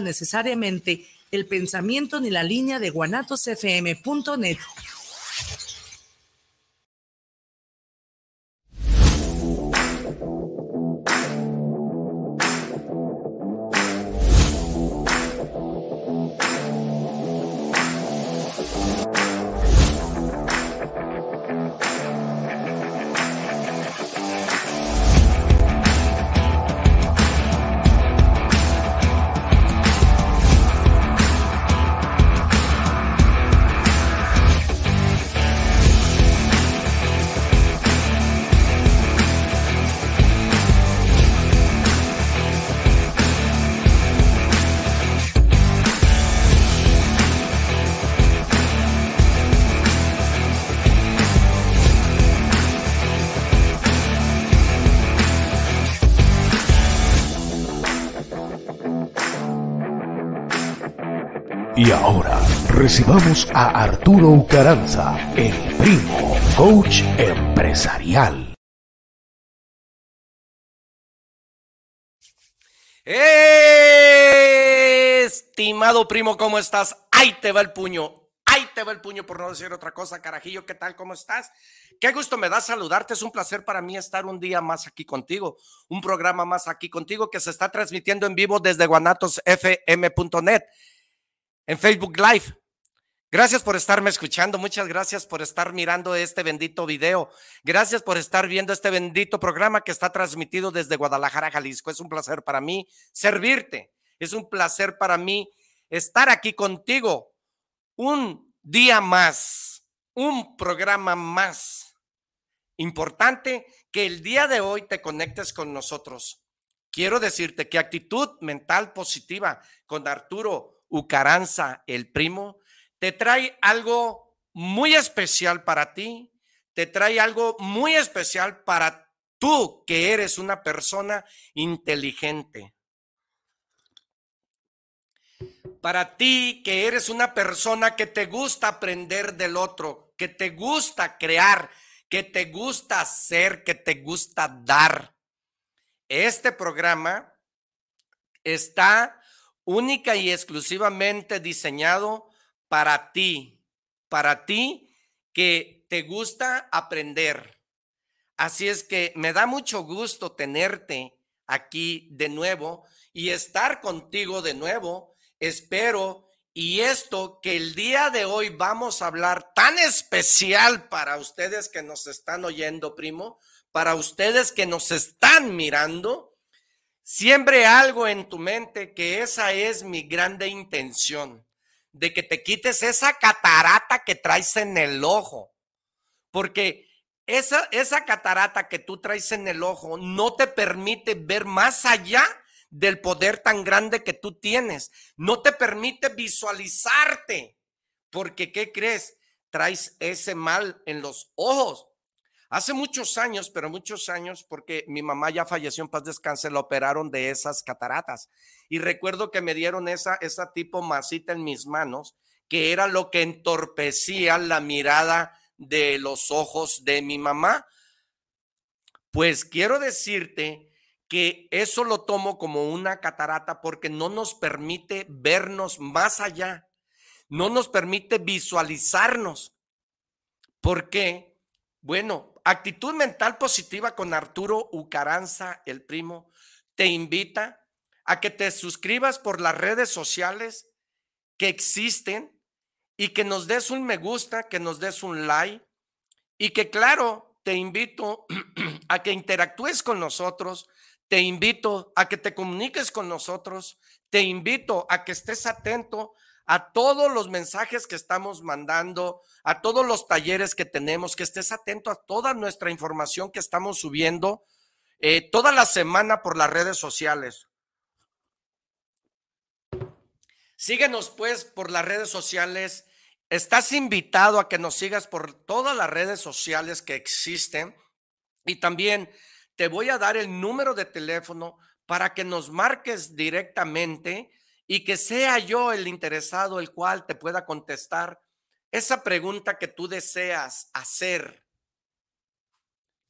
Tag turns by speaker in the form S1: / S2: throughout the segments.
S1: necesariamente el pensamiento ni la línea de guanatosfm.net.
S2: recibamos a Arturo Ucaranza, el primo, coach empresarial.
S3: Estimado primo, ¿cómo estás? Ahí te va el puño. Ahí te va el puño por no decir otra cosa, carajillo. ¿Qué tal? ¿Cómo estás? Qué gusto me da saludarte. Es un placer para mí estar un día más aquí contigo. Un programa más aquí contigo que se está transmitiendo en vivo desde guanatosfm.net en Facebook Live. Gracias por estarme escuchando, muchas gracias por estar mirando este bendito video, gracias por estar viendo este bendito programa que está transmitido desde Guadalajara, Jalisco. Es un placer para mí servirte, es un placer para mí estar aquí contigo un día más, un programa más. Importante que el día de hoy te conectes con nosotros. Quiero decirte que actitud mental positiva con Arturo Ucaranza, el primo, te trae algo muy especial para ti, te trae algo muy especial para tú que eres una persona inteligente. Para ti que eres una persona que te gusta aprender del otro, que te gusta crear, que te gusta hacer, que te gusta dar. Este programa está única y exclusivamente diseñado para ti, para ti que te gusta aprender. Así es que me da mucho gusto tenerte aquí de nuevo y estar contigo de nuevo. Espero y esto que el día de hoy vamos a hablar tan especial para ustedes que nos están oyendo, primo, para ustedes que nos están mirando, Siembre algo en tu mente que esa es mi grande intención, de que te quites esa catarata que traes en el ojo, porque esa, esa catarata que tú traes en el ojo no te permite ver más allá del poder tan grande que tú tienes, no te permite visualizarte, porque ¿qué crees? Traes ese mal en los ojos Hace muchos años, pero muchos años, porque mi mamá ya falleció en paz descanse, la operaron de esas cataratas. Y recuerdo que me dieron esa, esa tipo masita en mis manos, que era lo que entorpecía la mirada de los ojos de mi mamá. Pues quiero decirte que eso lo tomo como una catarata porque no nos permite vernos más allá, no nos permite visualizarnos. ¿Por qué? Bueno, Actitud mental positiva con Arturo Ucaranza, el primo, te invita a que te suscribas por las redes sociales que existen y que nos des un me gusta, que nos des un like. Y que claro, te invito a que interactúes con nosotros, te invito a que te comuniques con nosotros, te invito a que estés atento a todos los mensajes que estamos mandando, a todos los talleres que tenemos, que estés atento a toda nuestra información que estamos subiendo eh, toda la semana por las redes sociales. Síguenos pues por las redes sociales. Estás invitado a que nos sigas por todas las redes sociales que existen y también te voy a dar el número de teléfono para que nos marques directamente y que sea yo el interesado el cual te pueda contestar esa pregunta que tú deseas hacer.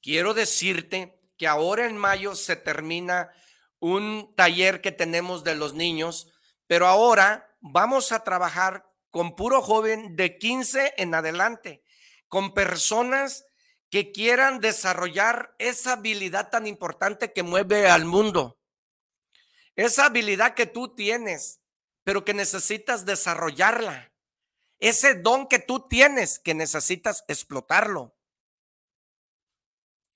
S3: Quiero decirte que ahora en mayo se termina un taller que tenemos de los niños Pero ahora vamos a trabajar con puro joven de 15 en adelante, con personas que quieran desarrollar esa habilidad tan importante que mueve al mundo. Esa habilidad que tú tienes, pero que necesitas desarrollarla. Ese don que tú tienes, que necesitas explotarlo.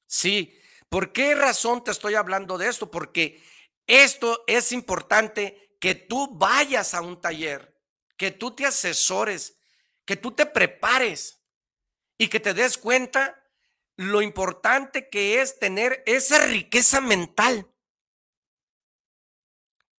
S3: Sí, ¿por qué razón te estoy hablando de esto? Porque esto es importante que tú vayas a un taller, que tú te asesores, que tú te prepares y que te des cuenta lo importante que es tener esa riqueza mental.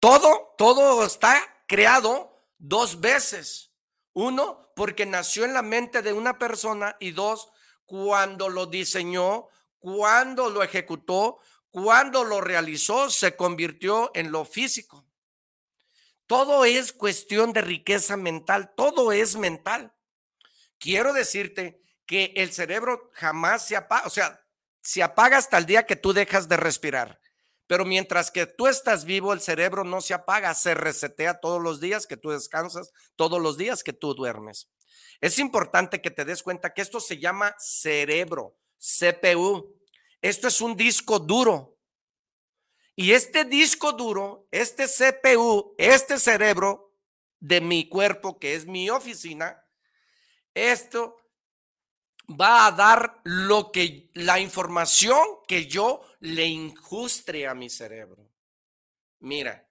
S3: Todo, todo está creado dos veces. Uno, porque nació en la mente de una persona y dos, cuando lo diseñó, cuando lo ejecutó, cuando lo realizó, se convirtió en lo físico. Todo es cuestión de riqueza mental, todo es mental. Quiero decirte que el cerebro jamás se apaga, o sea, se apaga hasta el día que tú dejas de respirar. Pero mientras que tú estás vivo, el cerebro no se apaga, se resetea todos los días que tú descansas, todos los días que tú duermes. Es importante que te des cuenta que esto se llama cerebro, CPU. Esto es un disco duro. Y este disco duro, este CPU, este cerebro de mi cuerpo, que es mi oficina, esto va a dar lo que la información que yo le injustre a mi cerebro. Mira,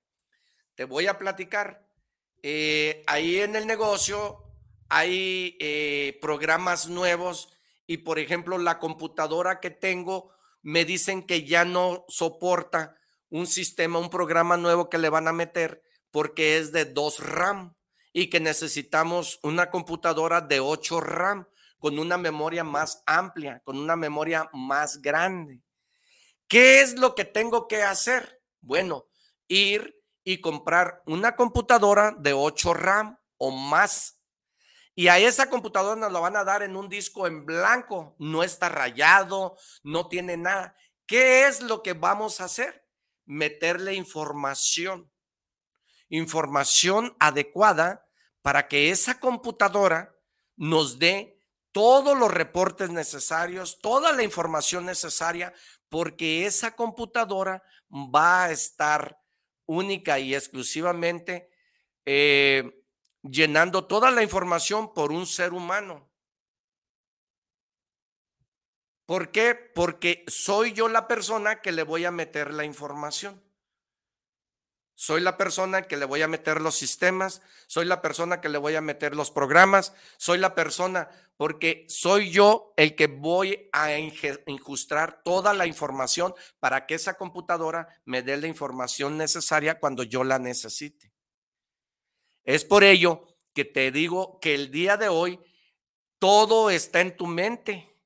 S3: te voy a platicar. Eh, ahí en el negocio hay eh, programas nuevos y, por ejemplo, la computadora que tengo me dicen que ya no soporta un sistema, un programa nuevo que le van a meter porque es de 2 RAM y que necesitamos una computadora de 8 RAM con una memoria más amplia, con una memoria más grande. ¿Qué es lo que tengo que hacer? Bueno, ir y comprar una computadora de 8 RAM o más. Y a esa computadora nos la van a dar en un disco en blanco, no está rayado, no tiene nada. ¿Qué es lo que vamos a hacer? Meterle información, información adecuada para que esa computadora nos dé todos los reportes necesarios, toda la información necesaria, porque esa computadora va a estar única y exclusivamente eh, llenando toda la información por un ser humano. ¿Por qué? Porque soy yo la persona que le voy a meter la información. Soy la persona que le voy a meter los sistemas, soy la persona que le voy a meter los programas, soy la persona porque soy yo el que voy a incrustar toda la información para que esa computadora me dé la información necesaria cuando yo la necesite. Es por ello que te digo que el día de hoy todo está en tu mente.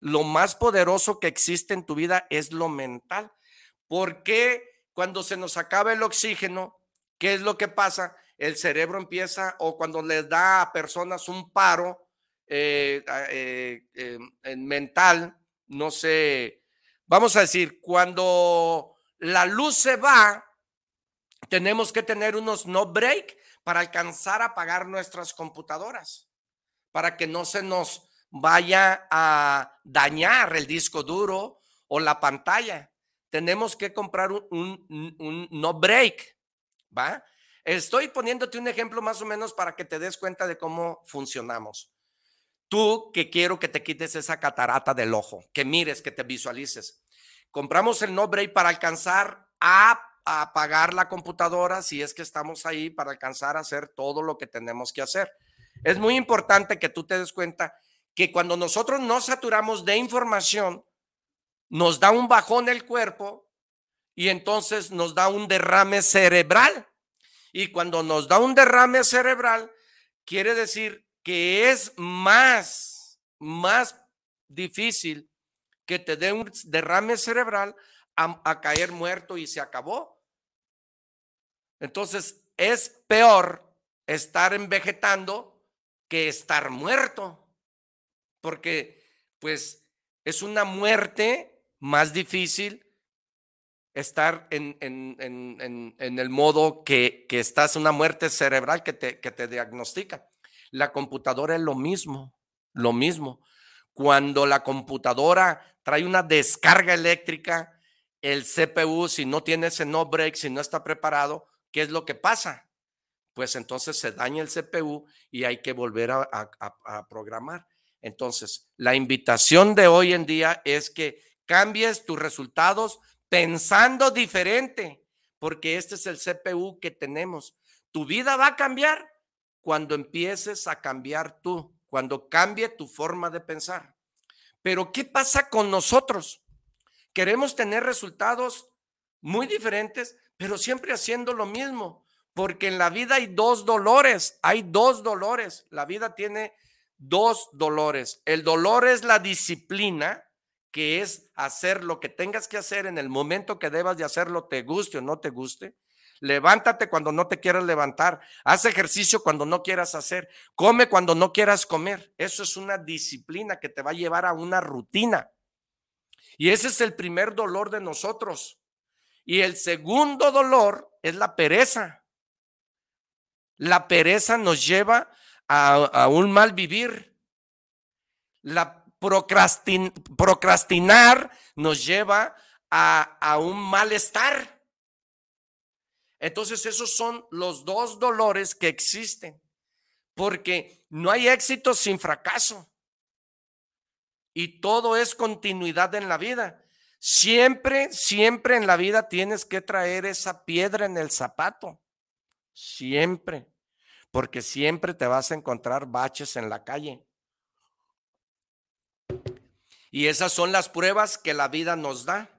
S3: Lo más poderoso que existe en tu vida es lo mental. ¿Por qué cuando se nos acaba el oxígeno, qué es lo que pasa? El cerebro empieza o cuando les da a personas un paro, eh, eh, eh, mental, no sé, vamos a decir, cuando la luz se va, tenemos que tener unos no break para alcanzar a apagar nuestras computadoras, para que no se nos vaya a dañar el disco duro o la pantalla. Tenemos que comprar un, un no break, ¿va? Estoy poniéndote un ejemplo más o menos para que te des cuenta de cómo funcionamos. Tú que quiero que te quites esa catarata del ojo, que mires, que te visualices. Compramos el no break para alcanzar a, apagar la computadora si es que estamos ahí para alcanzar a hacer todo lo que tenemos que hacer. Es muy importante que tú te des cuenta que cuando nosotros nos saturamos de información, nos da un bajón el cuerpo y entonces nos da un derrame cerebral. Y cuando nos da un derrame cerebral, quiere decir que es más, más difícil que te dé un derrame cerebral a, caer muerto y se acabó. Entonces, es peor estar envegetando que estar muerto, porque pues es una muerte más difícil estar en, el modo que, que, estás en una muerte cerebral que te, que te diagnostica. La computadora es lo mismo, lo mismo. Cuando la computadora trae una descarga eléctrica, el CPU, si no tiene ese no break, si no está preparado, ¿qué es lo que pasa? Pues entonces se daña el CPU y hay que volver a, programar. Entonces, la invitación de hoy en día es que cambies tus resultados pensando diferente, porque este es el CPU que tenemos. Tu vida va a cambiar cuando empieces a cambiar tú, cuando cambie tu forma de pensar. Pero ¿qué pasa con nosotros? Queremos tener resultados muy diferentes, pero siempre haciendo lo mismo, porque en la vida hay dos dolores, hay dos dolores. La vida tiene dos dolores. El dolor es la disciplina que es hacer lo que tengas que hacer en el momento que debas de hacerlo, te guste o no te guste. Levántate cuando no te quieras levantar. Haz ejercicio cuando no quieras hacer. Come cuando no quieras comer. Eso es una disciplina que te va a llevar a una rutina. Y ese es el primer dolor de nosotros. Y el segundo dolor es la pereza. La pereza nos lleva a, un mal vivir. La procrastinar nos lleva a, un malestar. Entonces esos son los dos dolores que existen, porque no hay éxito sin fracaso. Y todo es continuidad en la vida. Siempre, siempre en la vida tienes que traer esa piedra en el zapato. Siempre. Porque siempre te vas a encontrar baches en la calle. Y esas son las pruebas que la vida nos da.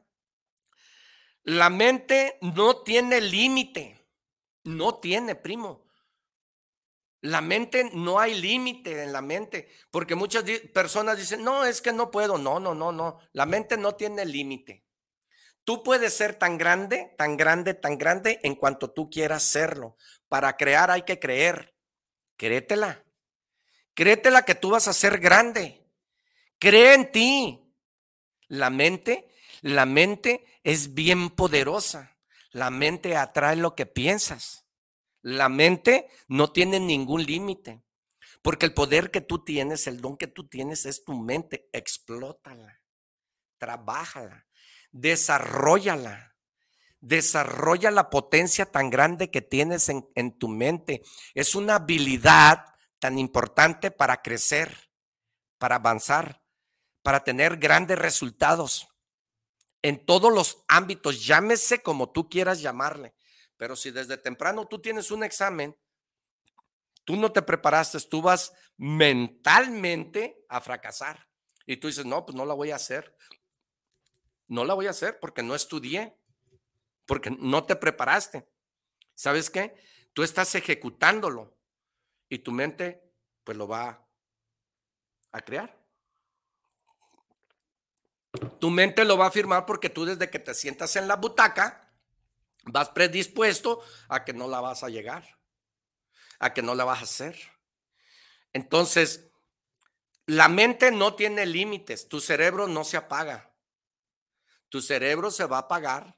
S3: La mente no tiene límite. No tiene, primo. La mente, no hay límite en la mente, porque muchas personas dicen, no, es que no puedo. No, no, no, no. La mente no tiene límite. Tú puedes ser tan grande, tan grande, tan grande en cuanto tú quieras serlo. Para crear hay que creer. Créetela. Créetela que tú vas a ser grande. Cree en ti. La mente, la mente es bien poderosa. La mente atrae lo que piensas. La mente no tiene ningún límite. Porque el poder que tú tienes, el don que tú tienes es tu mente. Explótala. Trabájala. Desarrollala. Desarrolla la potencia tan grande que tienes en, en tu mente. Es una habilidad tan importante para crecer, para avanzar para tener grandes resultados en todos los ámbitos, llámese como tú quieras llamarle. Pero si desde temprano tú tienes un examen, tú no te preparaste, tú vas mentalmente a fracasar. Y tú dices, no, pues no la voy a hacer. No la voy a hacer porque no estudié, porque no te preparaste. ¿Sabes qué? Tú estás ejecutándolo y tu mente pues lo va a crear. Tu mente lo va a afirmar porque tú desde que te sientas en la butaca vas predispuesto a que no la vas a llegar, a que no la vas a hacer. Entonces, la mente no tiene límites, tu cerebro no se apaga. Tu cerebro se va a apagar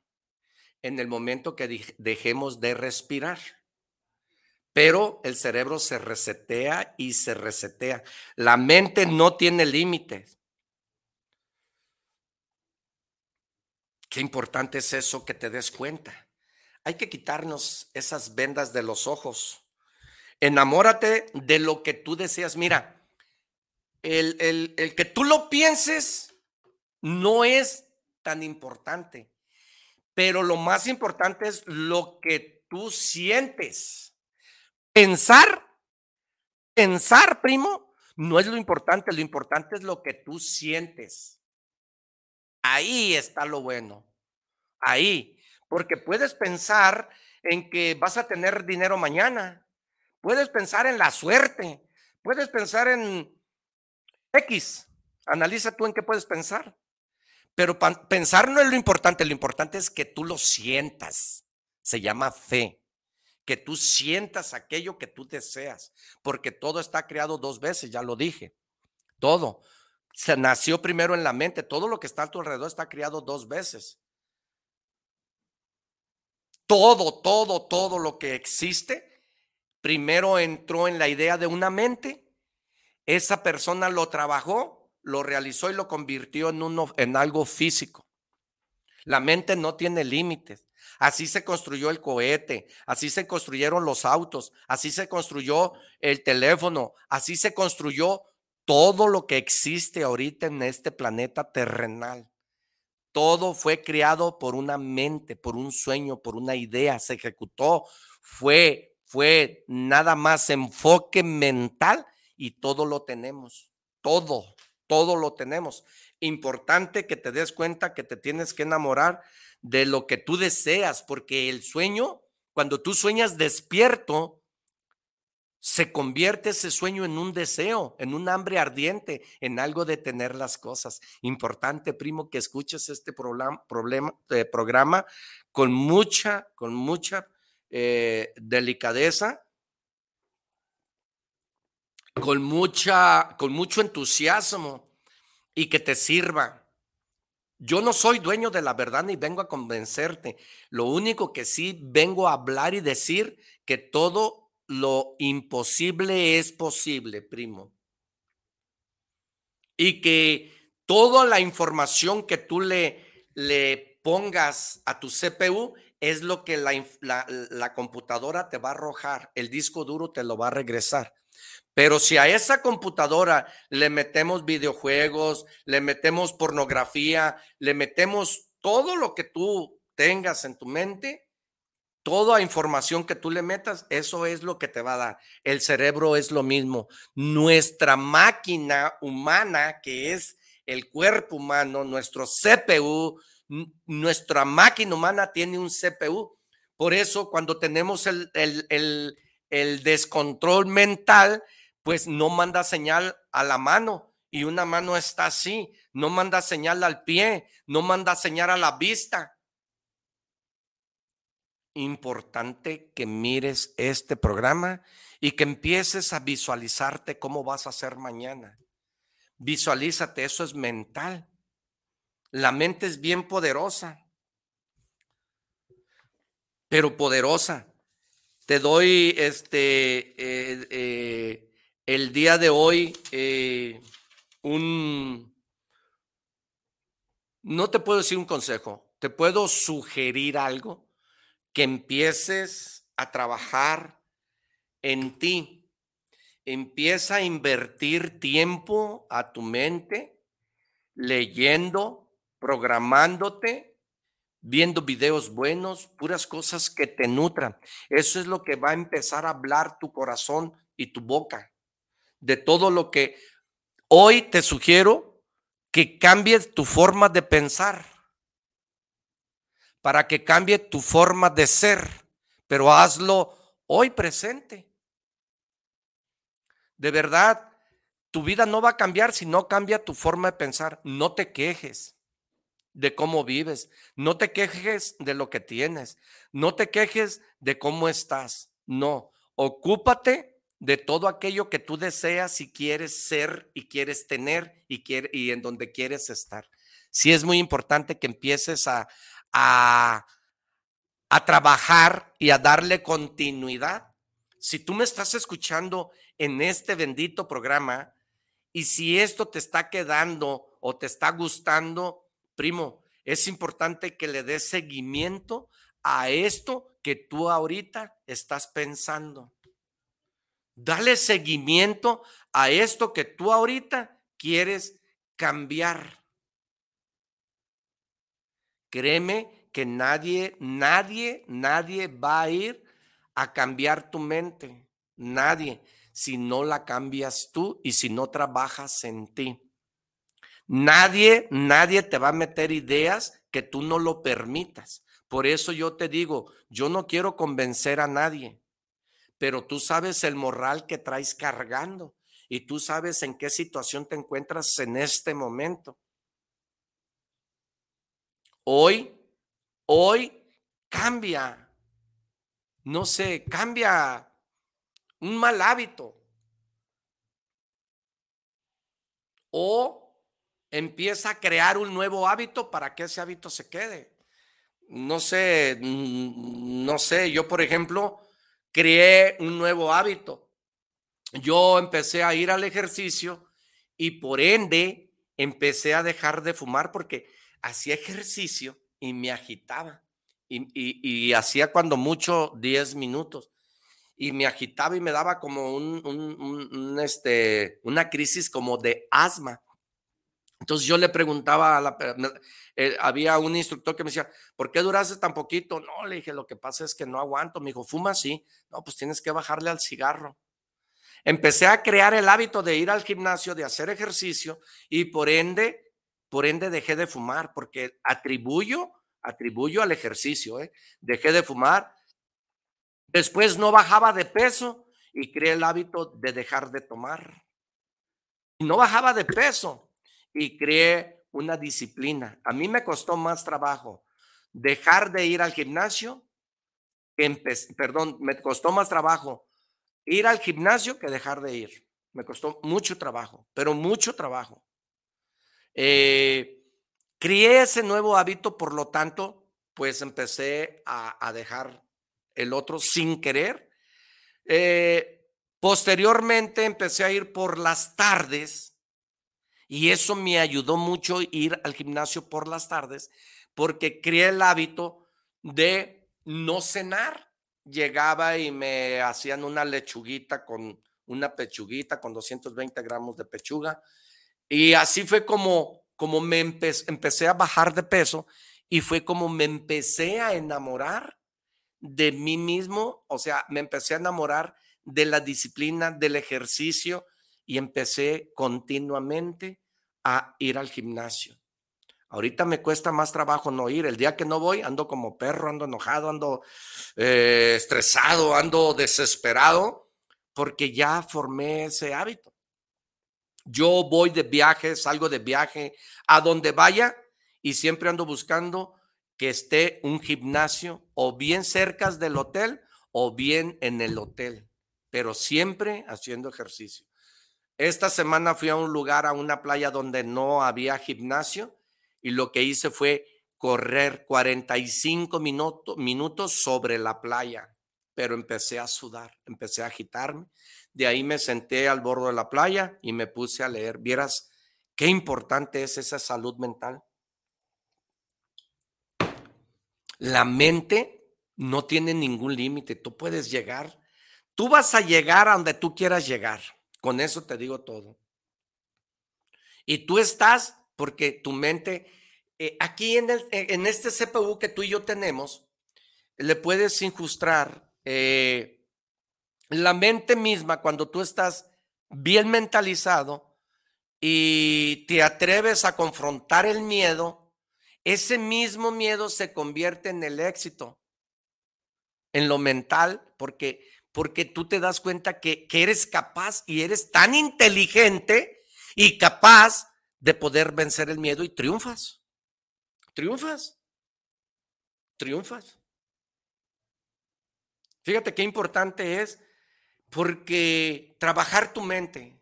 S3: en el momento que dejemos de respirar. Pero el cerebro se resetea y se resetea. La mente no tiene límites. Importante es eso que te des cuenta. Hay que quitarnos esas vendas de los ojos. Enamórate de lo que tú deseas. Mira, el, el que tú lo pienses no es tan importante, pero lo más importante es lo que tú sientes. Pensar, pensar, primo, no es lo importante, lo importante es lo que tú sientes. Ahí está lo bueno. Ahí. Porque puedes pensar en que vas a tener dinero mañana. Puedes pensar en la suerte. Puedes pensar en X. Analiza tú en qué puedes pensar. Pero pensar no es lo importante. Lo importante es que tú lo sientas. Se llama fe. Que tú sientas aquello que tú deseas. Porque todo está creado dos veces, ya lo dije. Todo se nació primero en la mente. Todo lo que está a tu alrededor está criado dos veces. Todo, todo, todo lo que existe, primero entró en la idea de una mente, esa persona lo trabajó, lo realizó y lo convirtió en, uno, en algo físico. La mente no tiene límites. Así se construyó el cohete, así se construyeron los autos, así se construyó el teléfono, así se construyó todo lo que existe ahorita en este planeta terrenal. Todo fue creado por una mente, por un sueño, por una idea, se ejecutó, fue, fue nada más enfoque mental y todo lo tenemos, todo, todo lo tenemos. Importante que te des cuenta que te tienes que enamorar de lo que tú deseas, porque el sueño, cuando tú sueñas despierto, se convierte ese sueño en un deseo, en un hambre ardiente, en algo de tener las cosas. Importante, primo, que escuches este problema, eh, programa con mucha, con mucha eh, delicadeza, con mucha, con mucho entusiasmo y que te sirva. Yo no soy dueño de la verdad ni vengo a convencerte. Lo único que sí vengo a hablar y decir que todo lo imposible es posible, primo. Y que toda la información que tú le, le pongas a tu CPU es lo que la, la, computadora te va a arrojar, el disco duro te lo va a regresar. Pero si a esa computadora le metemos videojuegos, le metemos pornografía, le metemos todo lo que tú tengas en tu mente, toda información que tú le metas, eso es lo que te va a dar. El cerebro es lo mismo. Nuestra máquina humana, que es el cuerpo humano, nuestro CPU, nuestra máquina humana tiene un CPU. Por eso cuando tenemos el, el, el descontrol mental, pues no manda señal a la mano y una mano está así, no manda señal al pie, no manda señal a la vista importante que mires este programa y que empieces a visualizarte cómo vas a ser mañana. Visualízate, eso es mental. La mente es bien poderosa, pero poderosa. Te doy este eh, eh, el día de hoy eh, un no te puedo decir un consejo, te puedo sugerir algo que empieces a trabajar en ti. Empieza a invertir tiempo a tu mente, leyendo, programándote, viendo videos buenos, puras cosas que te nutran. Eso es lo que va a empezar a hablar tu corazón y tu boca. De todo lo que hoy te sugiero que cambies tu forma de pensar para que cambie tu forma de ser, pero hazlo hoy presente. De verdad, tu vida no va a cambiar si no cambia tu forma de pensar. No te quejes de cómo vives, no te quejes de lo que tienes, no te quejes de cómo estás. No, ocúpate de todo aquello que tú deseas y quieres ser y quieres tener y, y en donde quieres estar. Sí es muy importante que empieces a, a, trabajar y a darle continuidad. Si tú me estás escuchando en este bendito programa y si esto te está quedando o te está gustando, primo, es importante que le des seguimiento a esto que tú ahorita estás pensando. Dale seguimiento a esto que tú ahorita quieres cambiar. Créeme que nadie, nadie, nadie va a ir a cambiar tu mente. Nadie, si no la cambias tú y si no trabajas en ti. Nadie, nadie te va a meter ideas que tú no lo permitas. Por eso yo te digo, yo no quiero convencer a nadie, pero tú sabes el moral que traes cargando y tú sabes en qué situación te encuentras en este momento. Hoy, hoy cambia, no sé, cambia un mal hábito. O empieza a crear un nuevo hábito para que ese hábito se quede. no sé, no sé, yo por ejemplo, creé un nuevo hábito. Yo empecé a ir al ejercicio y por ende empecé a dejar de fumar porque hacía ejercicio y me agitaba. Y, hacía cuando mucho 10 minutos. Y me agitaba y me daba como un, este, una crisis como de asma. Entonces yo le preguntaba a la... Eh, había un instructor que me decía, ¿por qué duraste tan poquito? No, le dije, lo que pasa es que no aguanto. Me dijo, ¿fuma? Sí. No, pues tienes que bajarle al cigarro. Empecé a crear el hábito de ir al gimnasio, de hacer ejercicio y por ende, por ende dejé de fumar porque atribuyo, atribuyo al ejercicio, ¿eh? dejé de fumar. Después no bajaba de peso y creé el hábito de dejar de tomar. No bajaba de peso y creé una disciplina. A mí me costó más trabajo dejar de ir al gimnasio, perdón, me costó más trabajo ir al gimnasio que dejar de ir. Me costó mucho trabajo, pero mucho trabajo. Eh, crié ese nuevo hábito, por lo tanto, pues empecé a, dejar el otro sin querer. Eh, posteriormente empecé a ir por las tardes y eso me ayudó mucho ir al gimnasio por las tardes porque crié el hábito de no cenar llegaba y me hacían una lechuguita con una pechuguita con 220 gramos de pechuga. Y así fue como, como me empecé a bajar de peso y fue como me empecé a enamorar de mí mismo, o sea, me empecé a enamorar de la disciplina, del ejercicio y empecé continuamente a ir al gimnasio. Ahorita me cuesta más trabajo no ir. El día que no voy, ando como perro, ando enojado, ando eh, estresado, ando desesperado, porque ya formé ese hábito. Yo voy de viaje, salgo de viaje, a donde vaya, y siempre ando buscando que esté un gimnasio o bien cerca del hotel o bien en el hotel, pero siempre haciendo ejercicio. Esta semana fui a un lugar, a una playa donde no había gimnasio y lo que hice fue correr 45 minutos, minutos sobre la playa, pero empecé a sudar, empecé a agitarme. De ahí me senté al borde de la playa y me puse a leer. Vieras qué importante es esa salud mental. La mente no tiene ningún límite, tú puedes llegar, tú vas a llegar a donde tú quieras llegar, con eso te digo todo. Y tú estás porque tu mente, eh, aquí en, el, en, este CPU que tú y yo tenemos, le puedes incrustar eh, la mente misma cuando tú estás bien mentalizado y te atreves a confrontar el miedo, ese mismo miedo se convierte en el éxito, en lo mental, porque, porque tú te das cuenta que, que eres capaz y eres tan inteligente y capaz de poder vencer el miedo y triunfas. Triunfas. Triunfas. Fíjate qué importante es porque trabajar tu mente.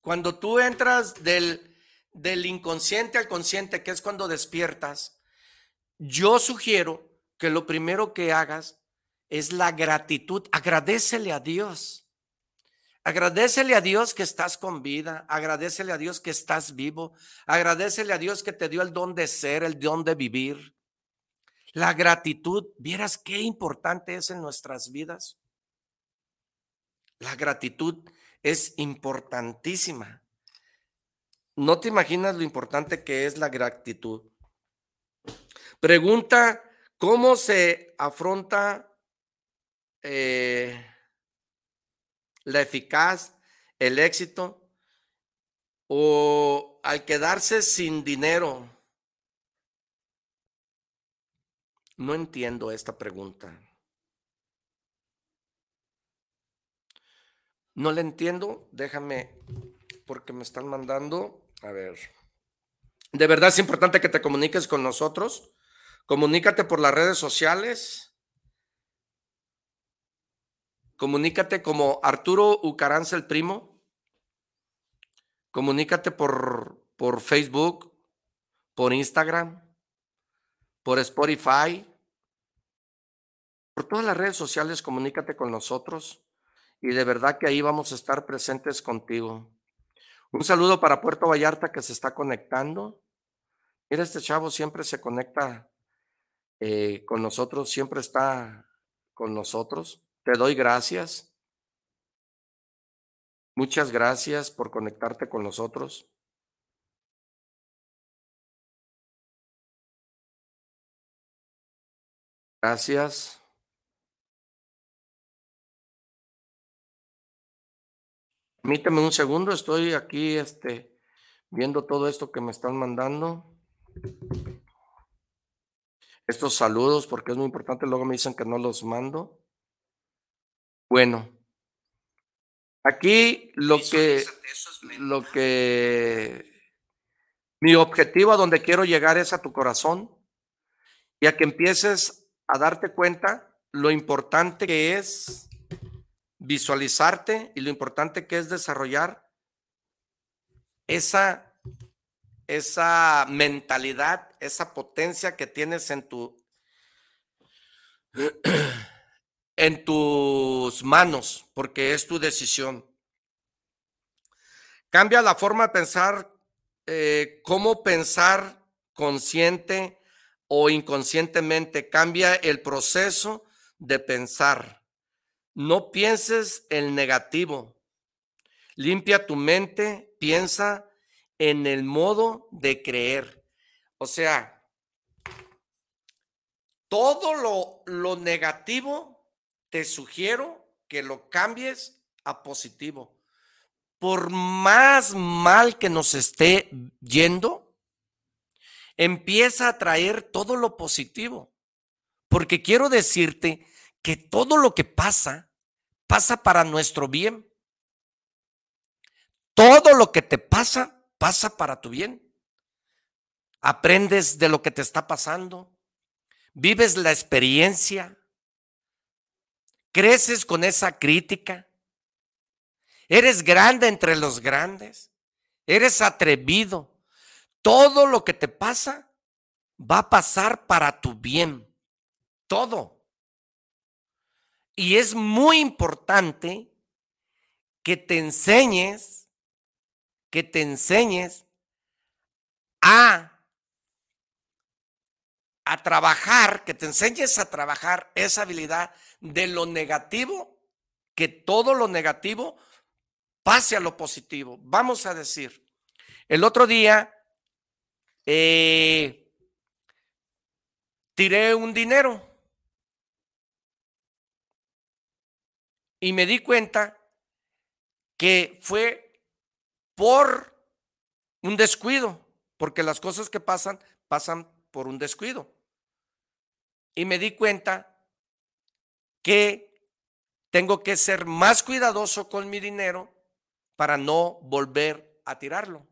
S3: Cuando tú entras del, del inconsciente al consciente, que es cuando despiertas, yo sugiero que lo primero que hagas es la gratitud. Agradecele a Dios. Agradecele a Dios que estás con vida, agradecele a Dios que estás vivo, agradecele a Dios que te dio el don de ser, el don de vivir. La gratitud, vieras qué importante es en nuestras vidas. La gratitud es importantísima. No te imaginas lo importante que es la gratitud. Pregunta, ¿cómo se afronta eh, la eficaz, el éxito, o al quedarse sin dinero? No entiendo esta pregunta. No la entiendo, déjame, porque me están mandando, a ver. De verdad es importante que te comuniques con nosotros. Comunícate por las redes sociales. Comunícate como Arturo Ucaranza el primo. Comunícate por, por Facebook, por Instagram, por Spotify, por todas las redes sociales, comunícate con nosotros y de verdad que ahí vamos a estar presentes contigo. Un saludo para Puerto Vallarta que se está conectando. Mira, este chavo siempre se conecta eh, con nosotros, siempre está con nosotros. Te doy gracias. Muchas gracias por conectarte con nosotros. Gracias. Permíteme un segundo, estoy aquí este, viendo todo esto que me están mandando. Estos saludos, porque es muy importante, luego me dicen que no los mando. Bueno, aquí lo que, lo que, mi objetivo a donde quiero llegar es a tu corazón y a que empieces a darte cuenta lo importante que es visualizarte y lo importante que es desarrollar esa, esa mentalidad, esa potencia que tienes en tu en tus manos, porque es tu decisión. Cambia la forma de pensar, eh, cómo pensar consciente o inconscientemente. Cambia el proceso de pensar. No pienses el negativo. Limpia tu mente, piensa en el modo de creer. O sea, todo lo, lo negativo te sugiero que lo cambies a positivo. Por más mal que nos esté yendo, empieza a traer todo lo positivo. Porque quiero decirte que todo lo que pasa pasa para nuestro bien. Todo lo que te pasa, pasa para tu bien. Aprendes de lo que te está pasando. Vives la experiencia. Creces con esa crítica. Eres grande entre los grandes. Eres atrevido. Todo lo que te pasa va a pasar para tu bien. Todo. Y es muy importante que te enseñes, que te enseñes a, a trabajar, que te enseñes a trabajar esa habilidad de lo negativo, que todo lo negativo pase a lo positivo. Vamos a decir, el otro día eh, tiré un dinero Y me di cuenta que fue por un descuido, porque las cosas que pasan pasan por un descuido. Y me di cuenta que tengo que ser más cuidadoso con mi dinero para no volver a tirarlo.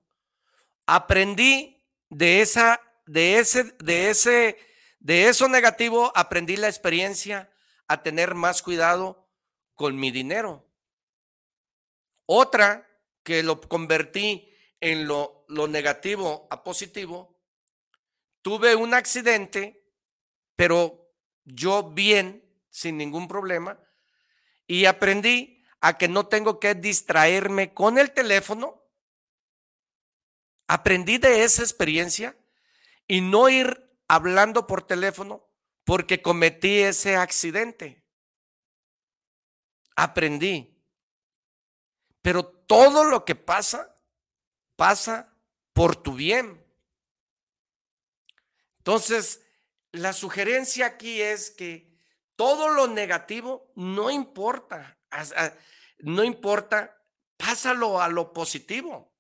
S3: Aprendí de esa de ese de ese de eso negativo aprendí la experiencia a tener más cuidado con mi dinero. Otra que lo convertí en lo, negativo a positivo, tuve un accidente, pero yo bien, sin ningún problema, y aprendí a que no tengo que distraerme con el teléfono. Aprendí de esa experiencia y no ir hablando por teléfono porque cometí ese accidente aprendí. Pero todo lo que pasa, pasa por tu bien. Entonces, la sugerencia aquí es que todo lo negativo no importa, no importa, pásalo a lo positivo.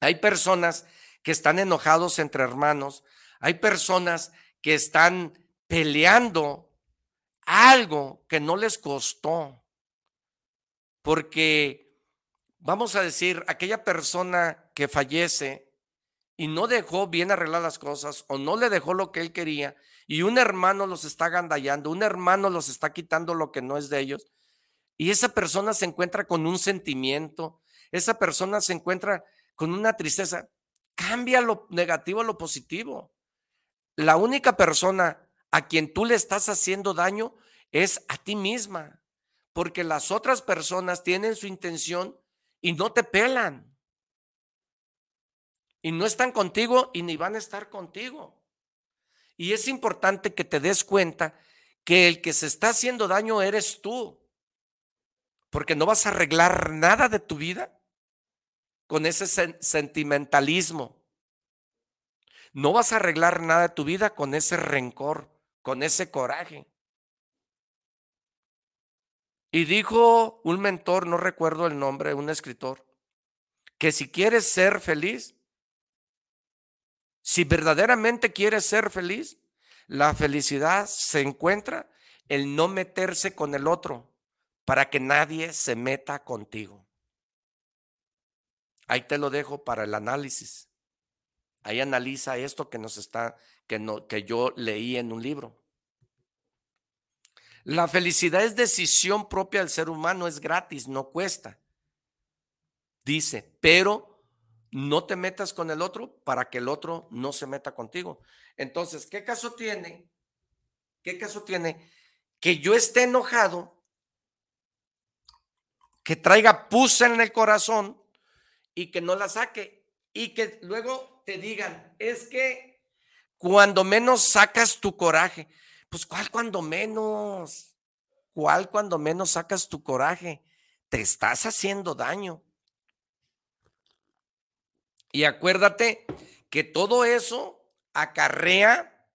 S3: Hay personas que están enojados entre hermanos, hay personas que están peleando algo que no les costó, porque, vamos a decir, aquella persona que fallece y no dejó bien arreglar las cosas o no le dejó lo que él quería y un hermano los está gandallando, un hermano los está quitando lo que no es de ellos y esa persona se encuentra con un sentimiento, esa persona se encuentra con una tristeza, cambia lo negativo a lo positivo. la única persona a quien tú le estás haciendo daño es a ti misma, porque las otras personas tienen su intención y no te pelan. Y no están contigo y ni van a estar contigo. Y es importante que te des cuenta que el que se está haciendo daño eres tú, porque no vas a arreglar nada de tu vida con ese sentimentalismo. No vas a arreglar nada de tu vida con ese rencor, con ese coraje. Y dijo un mentor, no recuerdo el nombre, un escritor, que si quieres ser feliz, si verdaderamente quieres ser feliz, la felicidad se encuentra en no meterse con el otro para que nadie se meta contigo. Ahí te lo dejo para el análisis. Ahí analiza esto que nos está, que, no, que yo leí en un libro. La felicidad es decisión propia del ser humano, es gratis, no cuesta. Dice, pero no te metas con el otro para que el otro no se meta contigo. Entonces, ¿qué caso tiene? ¿Qué caso tiene que yo esté enojado, que traiga pus en el corazón y que no la saque y que luego te digan, es que cuando menos sacas tu coraje, pues ¿cuál cuando menos? ¿Cuál cuando menos sacas tu coraje? Te estás haciendo daño. Y acuérdate que todo eso acarrea,